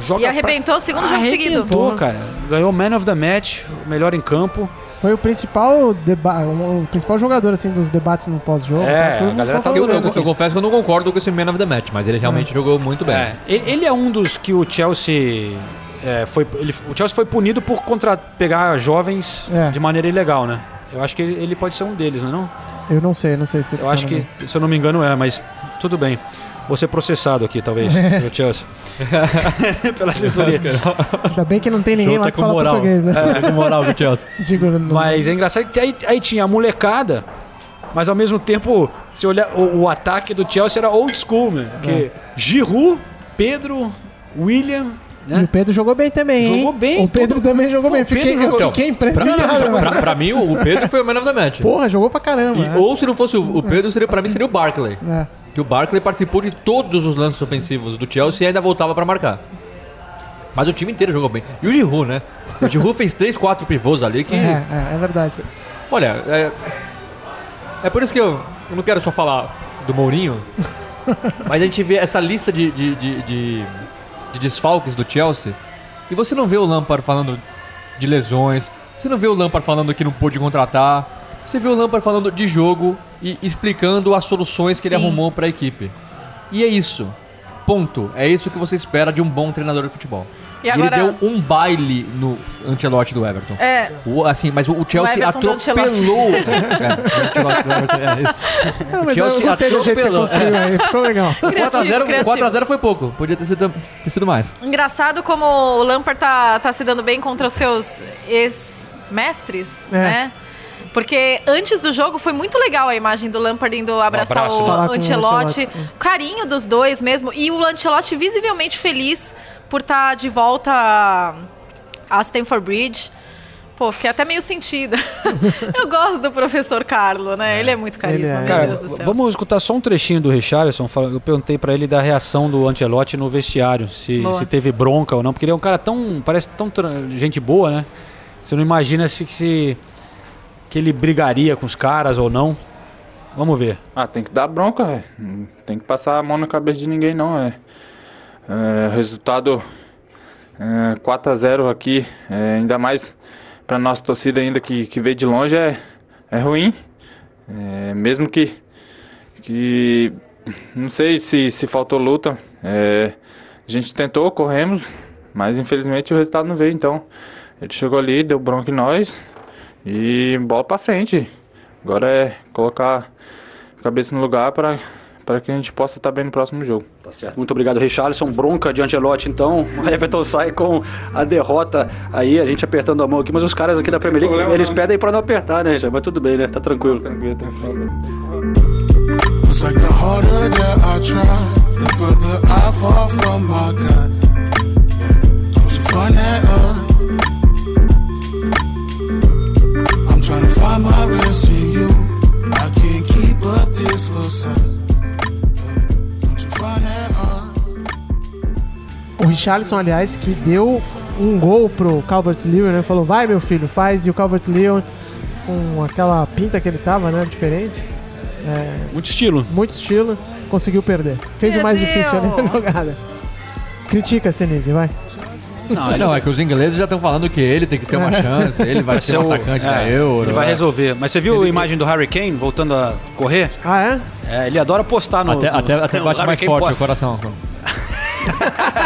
Joga E arrebentou o segundo jogo seguido. Arrebentou, cara. Ganhou Man of the Match, o melhor em campo. Foi o principal deba o principal jogador assim dos debates no pós-jogo. É, Tá a galera tá Eu, eu- eu confesso que eu não concordo com esse Man of the Match, mas ele realmente jogou muito bem. É, ele, ele é um dos que o Chelsea é, foi, ele- o Chelsea foi punido por contra, pegar jovens É. de maneira ilegal, né? Eu acho que ele, ele pode ser um deles, não é não? Eu não sei, não sei se Eu acho que, se eu não me engano, é, mas tudo bem. Vou ser processado aqui, talvez, pelo Chelsea. Pela assessoria. Ainda bem que não tem ninguém João lá tá que com fala moral. português, né? Tá com moral com o Chelsea. Digo, no- Mas é engraçado que aí, aí tinha a molecada, mas ao mesmo tempo, se olhar, o, o ataque do Chelsea era old school, mano. Que É. Giroud, Pedro, William, E né? o Pedro jogou bem também, hein? Jogou bem, O Pedro também jogou bem. o Pedro Fiquei, jogou- eu fiquei impressionado, Pra, mano. pra- pra mim, o Pedro foi o Man of the Match. Porra, jogou pra caramba. E- né? ou se não fosse o, o Pedro, seria, pra mim seria o Barkley. É. Que o Barkley participou de todos os lances ofensivos do Chelsea e ainda voltava pra marcar. Mas o time inteiro jogou bem. E o Giroud, né? O Giroud fez 3, 4 pivôs ali que... É, é, é verdade. Olha, é, é por isso que eu, eu não quero só falar do Mourinho, mas a gente vê essa lista de, de, de, de- de desfalques do Chelsea e você não vê o Lampard falando de lesões, você não vê o Lampard falando que não pôde contratar, você vê o Lampard falando de jogo e explicando as soluções que ele Sim. arrumou para a equipe. E é isso. Ponto. É isso que você espera de um bom treinador de futebol. E agora- Ele deu um baile no Ancelotti do Everton. É. O- assim, mas o, o Chelsea do Ancelotti. atropelou. É, o Ancelotti do Everton, é isso. Não, O mas eu Chelsea gostei do jeito que você atropelou. construiu aí. Ficou legal. 4x0 criativo. 4x0 foi pouco. Podia ter sido, ter sido mais. Engraçado como o Lampard tá, tá se dando bem contra os seus ex-mestres, É. né? Porque antes do jogo foi muito legal a imagem do Lampard indo abraçar abraço, o né? O Ancelotti. Ancelotti. O carinho dos dois mesmo. E o Ancelotti visivelmente feliz por estar de volta a Stamford Bridge. Pô, fiquei até meio sentida. Eu gosto do professor Carlo, né? Ele é muito carisma, é. meu Cara, Deus do céu. vamos escutar só um trechinho do Richarlison. Eu perguntei pra ele da reação do Ancelotti no vestiário, se, se teve bronca ou não, porque ele é um cara tão. parece tão gente boa, né? Você não imagina se, se que ele brigaria com os caras ou não. Vamos ver. Ah, tem que dar bronca. Não Tem que passar a mão na cabeça de ninguém, não. É, é resultado é, 4x0 aqui, é, ainda mais pra nossa torcida ainda que, que veio de longe, é, é ruim. É, mesmo que, que não sei se, se faltou luta. é, a gente tentou, corremos, mas infelizmente o resultado não veio. Então ele chegou ali, deu bronca em nós e bola pra frente. Agora é colocar a cabeça no lugar para para que a gente possa estar bem no próximo jogo. Tá certo. Muito obrigado, Richarlison. Bronca de Ancelotti, então. O Everton sai com a derrota aí, a gente apertando a mão aqui, mas os caras aqui da Premier League, problema eles não. pedem pra não apertar, né, já? Mas tudo bem, né? Tá tranquilo. Tranquilo, tranquilo. It's Trying to find my you. I can't keep up this facade. O Richarlison, aliás, que deu um gol pro Calvert Lewin, né? Falou, vai meu filho, faz. E o Calvert Lewin, com aquela pinta que ele tava, né? Diferente. É, muito estilo. Muito estilo. Conseguiu perder. Fez meu o mais Deus. difícil ali na jogada. Critica, Senise, vai. Não, não, é que os ingleses já estão falando que ele tem que ter uma chance, ele vai ser um o- atacante é, da Euro. Ele vai é. resolver. Mas você viu a imagem do Harry Kane voltando a correr? Ah, é? É, ele adora postar no. Até, no- até, até bate mais Kane forte posta. o coração.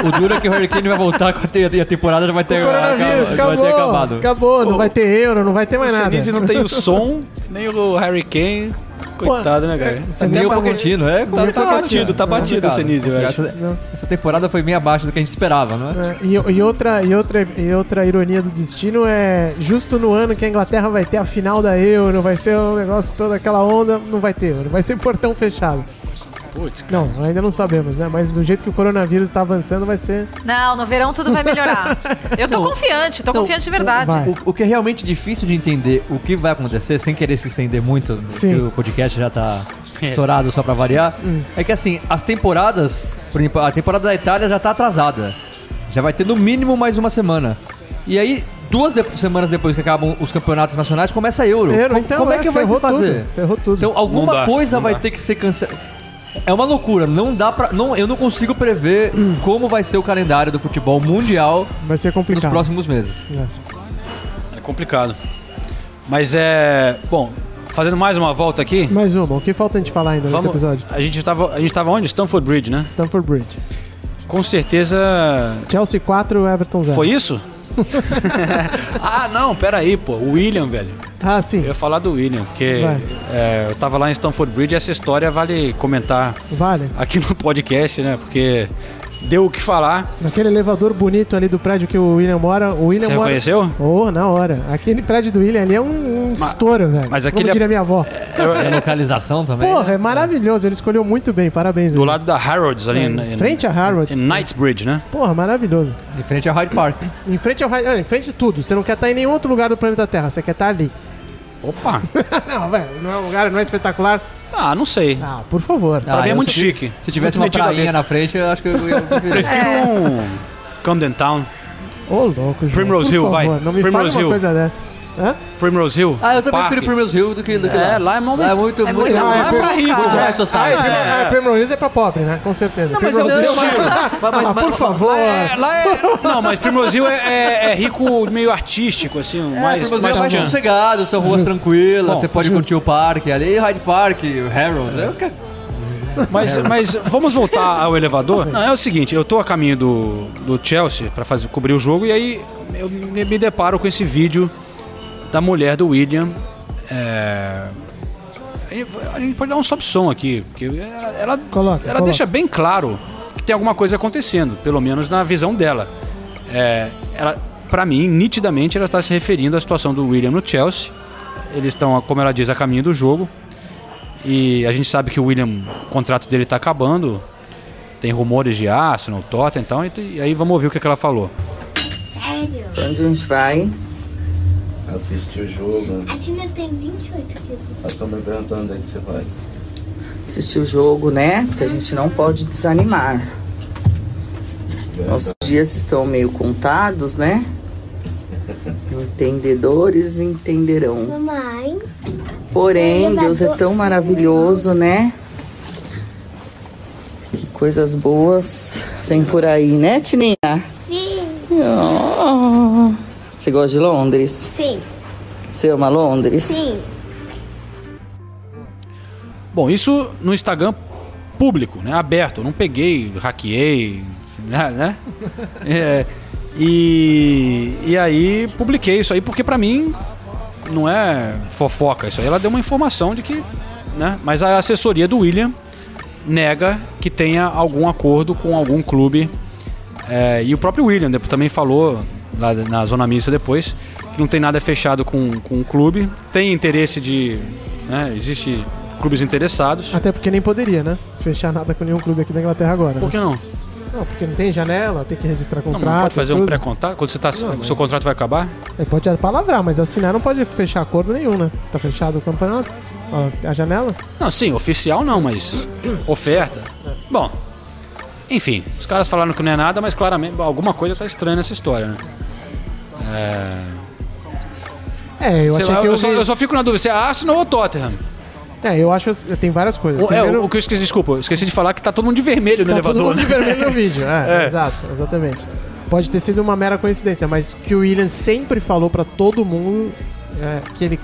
o duro é que o Harry Kane vai voltar com a, te- e a temporada já vai ter, O acabado, vai ter acabou. acabado. Acabou, não vai ter euro, não vai ter mais o nada. Senise não tem o som, nem o Harry Kane. Coitado, né, cara? Você Nem o tá- Pochettino, é Tá, tá batido, tá batido o. Senise, eu acho. Essa, essa temporada foi bem abaixo do que a gente esperava, não é? É, e, e outra, e, outra, e outra ironia do destino é justo no ano que a Inglaterra vai ter a final da Euro, vai ser um negócio toda aquela onda, não vai ter Euro, vai ser portão fechado. Putz, Não, ainda não sabemos, né? Mas do jeito que o coronavírus está avançando, vai ser. Não, no verão tudo vai melhorar. Eu tô confiante, tô confiante de verdade. O, o que é realmente difícil de entender o que vai acontecer, sem querer se estender muito, Sim. que o podcast já tá estourado só pra variar, é que assim, as temporadas, por exemplo, a temporada da Itália já tá atrasada. Já vai ter no mínimo mais uma semana. E aí, duas de- semanas depois que acabam os campeonatos nacionais, começa a Euro. Euro, então, Como é é, que vai se fazer? tudo, ferrou tudo. Então, alguma dá, coisa vai dá. ter que ser cancelada. É uma loucura, não dá pra. Não, eu não consigo prever como vai ser o calendário do futebol mundial Vai ser nos complicado. próximos meses. É complicado. Mas é. Bom, fazendo mais uma volta aqui. Mais uma, o que falta a gente falar ainda nesse episódio? a gente tava, a gente tava onde? Stamford Bridge, né? Stamford Bridge. Com certeza. Chelsea 4, Everton 0. Foi isso? ah, não, peraí, pô. O William, velho. Ah, sim. Eu ia falar do William, porque é, eu tava lá em Stamford Bridge e essa história vale comentar Vale. aqui no podcast, né? Porque deu o que falar. Naquele elevador bonito ali do prédio que o William mora. O William Você mora... reconheceu? Oh, na hora. Aquele prédio do William ali é um, um estouro, velho. mas Como aquele é- diria minha avó. E a localização também. Porra, né? é maravilhoso. Ele escolheu muito bem. Parabéns, Do William. lado da Harrods ali. É, em- em frente a Harrods. Em Knightsbridge, né? Porra, maravilhoso. Em frente ao Hyde Park. Em frente ao ra- ah, em frente de tudo. Você não quer estar em nenhum outro lugar do planeta Terra. Você quer estar ali. Opa! não, velho. Não é um lugar, não é espetacular. Ah, não sei. Ah, por favor. Pra mim é muito se- chique. Se tivesse Muito uma prainha na frente, eu acho que eu ia. Prefiro um Camden Town. Ô, louco, João, Primrose por Hill, favor, vai. Não me Primrose fale uma Hill. coisa dessa. Hã? Primrose Hill. Ah, eu também Parque. prefiro Primrose Hill do que, do que É, lá. é Lá é muito, É muito, muito Não, é pra rico, cara. muito né? high society. Ah, É. é, Primrose Hill é pra pobre, né? Com certeza. Não, mas é o Hill-. Mas- mas- Ah, por favor. Lá é, é- Não, mas Primrose Hill é, é- é rico, meio artístico, assim, mais, Primrose mais Hill é mais sossegado, são ruas tranquilas, você pode curtir o parque ali, Hyde Park, o Harrods. Eu quero- Mas, mas vamos voltar ao elevador? Não, é o seguinte, eu tô a caminho do, do Chelsea pra fazer, cobrir o jogo e aí eu me, me deparo com esse vídeo da mulher do William. É, a gente pode dar um sob-som aqui, porque ela, ela, Coloca, ela coloca. deixa bem claro que tem alguma coisa acontecendo, pelo menos na visão dela. É, ela, para mim, nitidamente, ela está se referindo à situação do William no Chelsea. Eles estão, como ela diz, a caminho do jogo. E a gente sabe que o William, o contrato dele está acabando. Tem rumores de Arsenal, Tottenham, então, e, e aí vamos ouvir o que, que ela falou. Sério? Onde a gente vai? Assistir o jogo. A Tina tem 28 quilos. Estão me perguntando onde é que você vai. Assistir o jogo, né? Porque a gente não pode desanimar. Nossos dias estão meio contados, né? Entendedores entenderão. Mamãe, Porém, Deus é tão maravilhoso, né? Que coisas boas vem por aí, né, Tininha? sim, Oh. Você gosta de Londres? sim, Você ama Londres? sim. Bom, isso no Instagram público, né? Aberto. Eu não peguei, hackeei, né? né? É, e, e aí publiquei isso aí porque pra mim não é fofoca. Isso aí ela deu uma informação de que, né? Mas a assessoria do William nega que tenha algum acordo com algum clube. É, e o próprio William depois também falou lá na zona mista depois que não tem nada fechado com, com o clube. Tem interesse de. Né, existe clubes interessados. Até porque nem poderia, né? Fechar nada com nenhum clube aqui da Inglaterra agora. né? Por que não? Não, porque não tem janela, tem que registrar Não, contrato. não pode fazer um tudo. pré-contato? Quando você tá, Não, mas- seu contrato vai acabar? Ele pode palavrar, mas assinar não pode fechar acordo nenhum, né? Tá fechado o campeonato, a, a janela. Não, sim, oficial não, mas oferta. Bom, Enfim, os caras falaram que não é nada, mas claramente alguma coisa tá estranha nessa história, né? É... É, eu Sei achei lá, que eu, eu só, vi- eu só fico na dúvida se é Arsenal ou Tottenham. É, eu acho tem várias coisas. O, é, Primeiro- o, que eu esqueci, desculpa, eu esqueci de falar que tá todo mundo de vermelho no Tá elevador. todo mundo né? de vermelho no vídeo. É, É. exato, exatamente. Pode ter sido uma mera coincidência, mas que o William sempre falou pra todo mundo é, que ele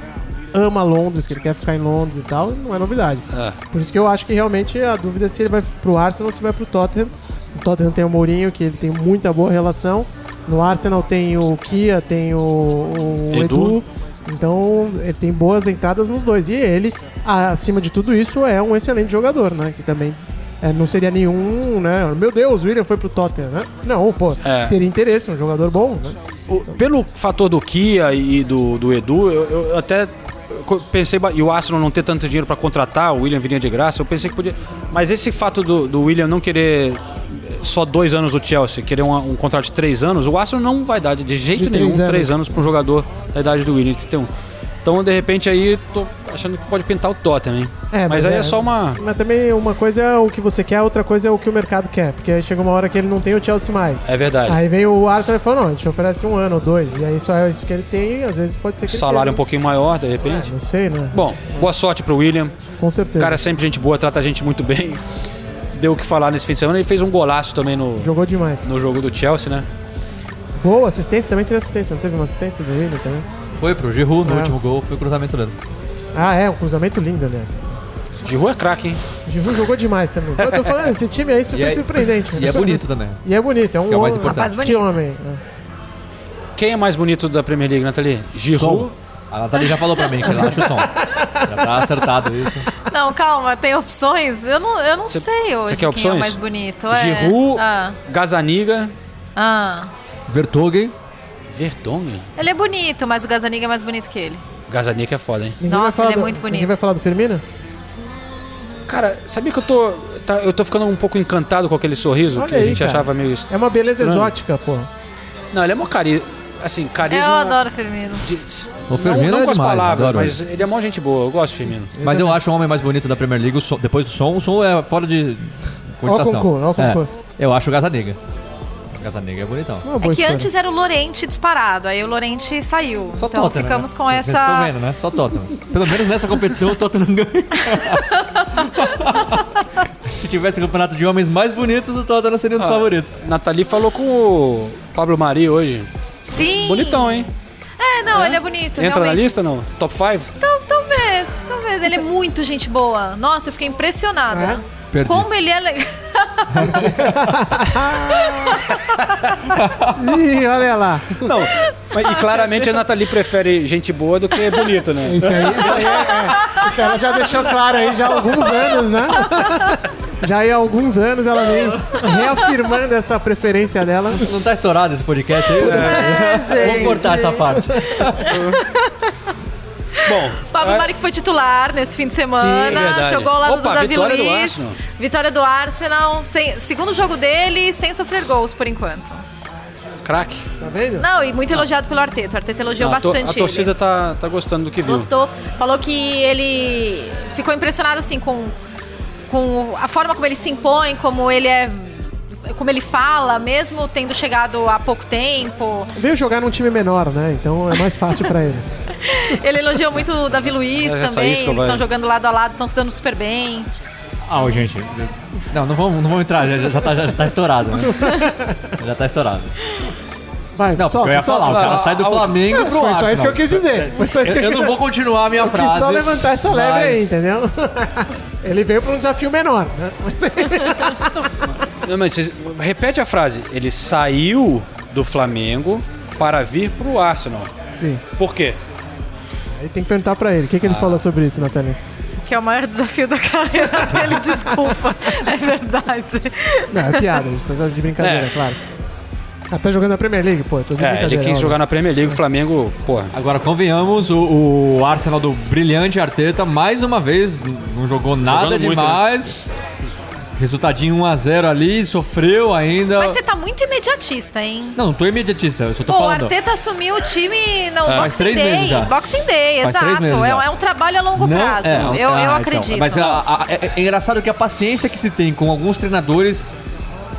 ama Londres, que ele quer ficar em Londres e tal, não é novidade. É. Por isso que eu acho que realmente a dúvida é se ele vai pro Arsenal ou se vai pro Tottenham. O Tottenham tem o Mourinho, que ele tem muita boa relação. No Arsenal tem o Kia, tem o, o Edu. Edu. Então ele tem boas entradas nos dois. E ele, acima de tudo isso, é um excelente jogador, né? Que também é, não seria nenhum, né? Meu Deus, o William foi pro Tottenham, né? Não, pô, É. teria interesse, um jogador bom, né? O- pelo fator do Kia e do, do Edu, eu, eu até pensei, e o Arsenal não ter tanto dinheiro pra contratar, o William viria de graça, eu pensei que podia. Mas esse fato do, do William não querer eh, só dois anos do Chelsea, querer um, um contrato de três anos, o Arsenal não vai dar de, jeito De nenhum três anos. três anos pra um jogador da idade do William, de 31. Então, de repente, aí tô achando que pode pintar o Tottenham, hein? É, mas, aí é, só uma. Mas também uma coisa é o que você quer, outra coisa é o que o mercado quer. Porque aí chega uma hora que ele não tem o Chelsea mais. É verdade. Aí vem o Arsenal e fala, não, a gente oferece um ano ou dois. E aí só é isso que ele tem, e às vezes pode ser que Salário tenha, um pouquinho maior, de repente. Não sei, né? Bom, boa sorte pro William. Com certeza. O cara é sempre gente boa, trata a gente muito bem. Deu o que falar nesse fim de semana. Ele fez um golaço também no, Jogou demais. no jogo do Chelsea, né? Gol, assistência, também teve assistência. Não teve uma assistência do William também? Foi pro Giroud no É. último gol, foi o cruzamento dele. Ah, é, um cruzamento lindo, aliás. Giroud é craque, hein? Giroud jogou demais também. Eu tô falando, esse time aí, isso E foi é- surpreendente. E é bonito também. E é bonito, é um Que é o mais homem- importante. Rapaz Que homem. né? Quem é mais bonito da Premier League, Nathalie? Giroud? A Nathalie já falou pra mim que ela acha o som. Já tá acertado isso. Não, calma, tem opções? Eu não, eu não Cê- sei hoje cê quer quem é opções? o mais bonito. É. Giroud, Ah, Gazaniga. ah. Vertogen. Vertonghen? Ele é bonito, mas o Gazaniga é mais bonito que ele. Gazaniga é foda, hein? Ninguém Nossa, ele é do- muito bonito. Ninguém vai falar do Firmino? Cara, sabia que eu tô. tá- eu tô ficando um pouco encantado com aquele sorriso Olha que a aí, gente cara. achava meio. É uma beleza estranho. exótica, pô. Não, ele é mó cari... Assim, carisma. Eu adoro o Firmino. O Firmino não, não é com as demais, palavras, adoro mas ele é mó gente boa. Eu gosto do Firmino. Mas eu acho o homem mais bonito da Premier League, o som- depois do som, o som é fora de cogitação. concurso, ó o É, concurso. eu acho o Gazaniga. O Gazaniga é bonitão. É que antes era o Lorente disparado, aí o Lorente saiu. então Tottenham, ficamos né? com Vocês estão essa. vendo, né? Só Tottenham. Pelo menos nessa competição o Tottenham ganha. Se tivesse campeonato de homens mais bonitos, o Tottenham seria um dos Ah, favoritos. Nathalie falou com o Pablo Mari hoje. Sim. Bonitão, hein? É, não, ele é bonito. Entra na realmente. lista não? Top 5? Tal- talvez, talvez. Ele é muito gente boa. Nossa, eu fiquei impressionada. Perdi. Como ele é. le- Ih, olha lá. Não, mas, e claramente a Nathalie prefere gente boa do que bonito, né? Isso aí, isso aí é, é- isso ela já deixou claro aí já há alguns anos, né? Já aí há alguns anos ela vem reafirmando essa preferência dela. Não tá estourado esse podcast aí? É, Vamos gente. cortar essa parte. Bom, Pablo Mari que foi titular nesse fim de semana. Sim, é jogou ao lado Opa, do Davi vitória do Luiz. Arsenal. vitória do Arsenal. sem- segundo jogo dele, sem sofrer gols por enquanto. Craque. Tá vendo? Não, e muito elogiado pelo Arteta. O Arteta elogiou a, to- bastante a ele. torcida tá, tá gostando do que viu. Gostou. Falou que ele ficou impressionado assim com, com a forma como ele se impõe, como ele é. Como ele fala, mesmo tendo chegado há pouco tempo. Veio jogar num time menor, né? Então é mais fácil pra ele. Ele elogiou muito o Davi Luiz É, essa também. isca Eles estão jogando lado a lado, estão se dando super bem. Ah, gente. Não, não vamos, não vamos entrar, já, já, tá, já tá estourado, né? Já tá estourado. Vai, Não, porque eu ia falar, o cara sai do Flamengo pro Foi só isso que eu Arsenal. quis dizer. Foi só isso que Eu, eu não vou continuar a minha Eu quis frase. só levantar essa lebre aí, entendeu? Ele veio pra um desafio menor, né? Não, mas vocês- repete a frase. Ele saiu do Flamengo para vir pro Arsenal. Sim. Por quê? Aí tem que perguntar pra ele. O que, que ele falou sobre isso, Nathalie? Que é o maior desafio da carreira dele, desculpa. É verdade. Não, é piada, a gente tá de brincadeira, É. claro. Ah, tá jogando na Premier League, pô. Tô de É, brincadeira. ele quis óbvio. jogar na Premier League, o Flamengo, porra. Agora, convenhamos, o, o Arsenal do brilhante Arteta, mais uma vez, não jogou nada Jogando muito, né? demais. Resultadinho 1x0 ali, sofreu ainda. Mas você tá muito imediatista, hein? Não, não tô imediatista, eu só tô Pô, o falando. Arteta assumiu o time no É. Faz Boxing três Day. meses já. Boxing Day, Faz três exato. meses É, já. é um trabalho a longo Não- prazo. é, eu, ah, eu então, acredito. Mas a- a- é, é engraçado que a paciência que se tem com alguns treinadores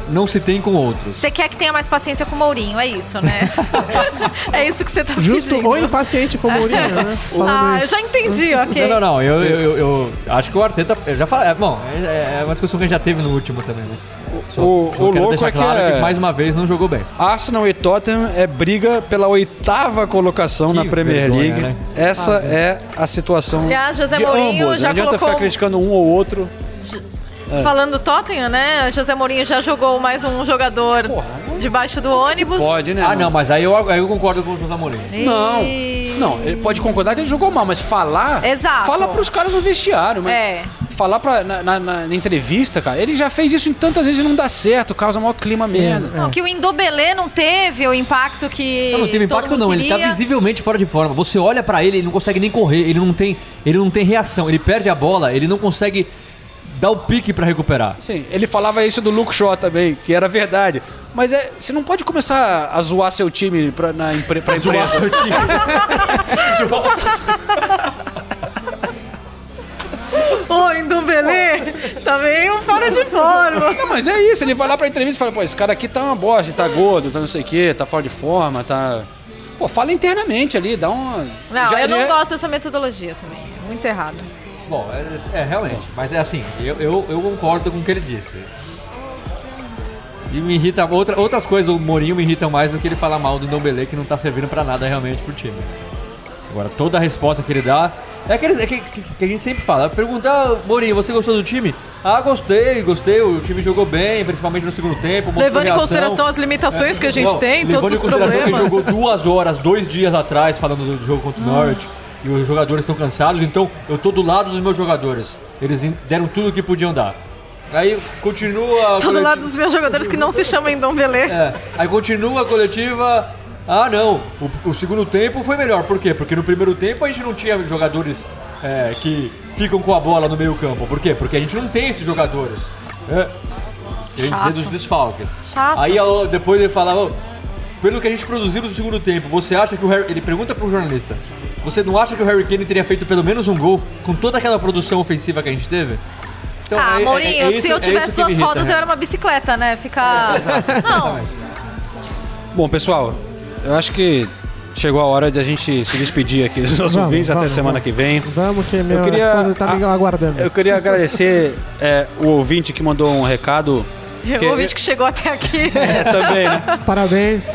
não se tem com outros. Você quer que tenha mais paciência com o Mourinho, é isso, né? é isso que você tá Justo pedindo. ou impaciente com o Mourinho, né? Falando Ah, eu isso. já entendi, ok. Não, não, não. Eu, eu, eu- eu acho que o Arteta. Eu já falei. É, bom, é, é uma discussão que a gente já teve no último também, né? Só- O- só o louco é que claro é- mais uma vez não jogou bem. Arsenal e Tottenham é briga pela oitava colocação na Premier vergonha, League. né? Essa é a situação Aliás, José de Mourinho ambos. já Não adianta colocou- ficar criticando um ou outro. É. Falando do Tottenham, né? José Mourinho já jogou mais um jogador debaixo do ônibus. Pode, né? Ah, não, mas aí eu, aí eu concordo com o José Mourinho. Não, não, ele pode concordar que ele jogou mal, mas falar. Exato. Fala pros caras no vestiário, mas. É. Falar pra, na, na- na entrevista, cara, ele já fez isso em tantas vezes e não dá certo, causa maior clima merda. Não, que o Indobelé não teve o impacto que. Não, não teve todo impacto não, ele tá queria. visivelmente fora de forma. Você olha pra ele, ele não consegue nem correr, ele não tem, ele não tem reação, ele perde a bola, ele não consegue dar o pique pra recuperar. Sim, ele falava isso do Luke Shaw também, que era verdade. Mas é, você não pode começar a zoar seu time pra, na impre, pra Zoar imprensa. seu time. Ô, Indobelé, tá meio fora de forma. Não, mas é isso, ele vai lá pra entrevista e fala, pô, esse cara aqui tá uma bosta, tá gordo, tá não sei o quê, tá fora de forma, tá... Pô, fala internamente ali, dá uma... Não, Já- eu não já- gosto dessa metodologia também. É muito errado. Bom, é, é, realmente, mas é assim, eu, eu, eu concordo com o que ele disse. E me irrita, outra, outras coisas do Mourinho me irritam mais do que ele falar mal do Ndombele, que não tá servindo pra nada realmente pro time. Agora, toda a resposta que ele dá é, aqueles, é que, que- a gente sempre fala. Perguntar, Mourinho, você gostou do time? Ah, gostei, gostei, o time jogou bem, principalmente no segundo tempo. Levando em consideração as limitações que a gente Não, tem, todos os problemas. ele jogou duas horas, dois dias atrás, falando do jogo contra o Norwich, e os jogadores estão cansados, então eu tô do lado dos meus jogadores. Eles deram tudo o que podiam dar. Aí continua. a Tô do coleti- lado dos meus jogadores que não se chamam Indombelé. É, aí continua a coletiva. Ah, não, o, o segundo tempo foi melhor. Por quê? Porque no primeiro tempo a gente não tinha jogadores é, que ficam com a bola no meio campo. Por quê? Porque a gente não tem esses jogadores. É, querendo dizer Chato. dos desfalques. Chato. Aí depois ele falava, "Ô, pelo que a gente produziu no segundo tempo, você acha que o Harry... Ele pergunta pro jornalista, você não acha que o Harry Kane teria feito pelo menos um gol com toda aquela produção ofensiva que a gente teve? Então, ah, é- é- Mourinho, é isso- se eu é tivesse duas irrita, rodas, né? eu era uma bicicleta, né? Ficar. Não, Bom, pessoal, eu acho que chegou a hora de a gente se despedir aqui dos nossos Vamos, ouvintes até vamos, semana vamos. que vem. Vamos que minha Eu queria- esposa tá me aguardando. Eu queria agradecer é, o ouvinte que mandou um recado. O ouvinte que chegou até aqui. É, também, né? Parabéns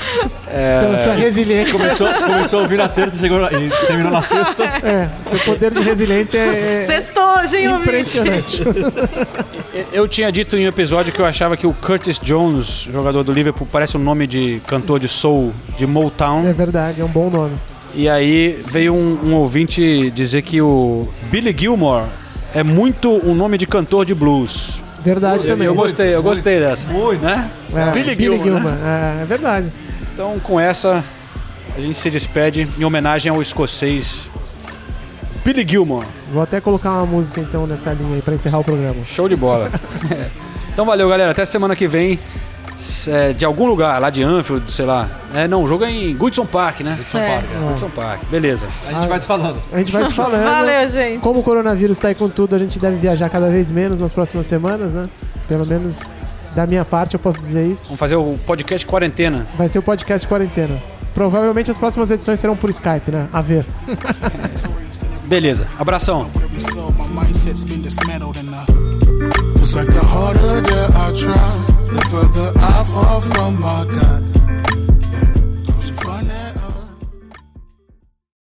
É, pela sua resiliência. Começou, começou a ouvir na terça chegou na- e terminou na sexta. É, seu poder de resiliência é Sextou hein, ouvinte? impressionante. Eu tinha dito em um episódio que eu achava que o Curtis Jones, jogador do Liverpool, parece um nome de cantor de soul de Motown. É verdade, é um bom nome. E aí veio um, um ouvinte dizer que o Billy Gilmore é muito um nome de cantor de blues. Verdade Eu, também. eu gostei, eu gostei dessa. Muito, né? É, Billy, Gilmore. né? É, é verdade. Então, com essa, a gente se despede em homenagem ao escocês Billy Gilmore. Vou até colocar uma música então nessa linha aí pra encerrar o programa. Show de bola. então, valeu, galera. Até semana que vem. É, de algum lugar, lá de Anfield, sei lá. É, não, o jogo é em Goodson Park, né? Goodson É. Park, é. Goodson Park, beleza. A gente vai se falando. A gente vai se falando. Valeu, gente. Como o coronavírus tá aí com tudo, a gente deve viajar cada vez menos nas próximas semanas, né? Pelo menos da minha parte eu posso dizer isso. Vamos fazer o podcast quarentena. Vai ser o podcast quarentena. Provavelmente as próximas edições serão por Skype, né? A ver. Beleza, abração. Feels like the harder that I try, The further I fall from my God.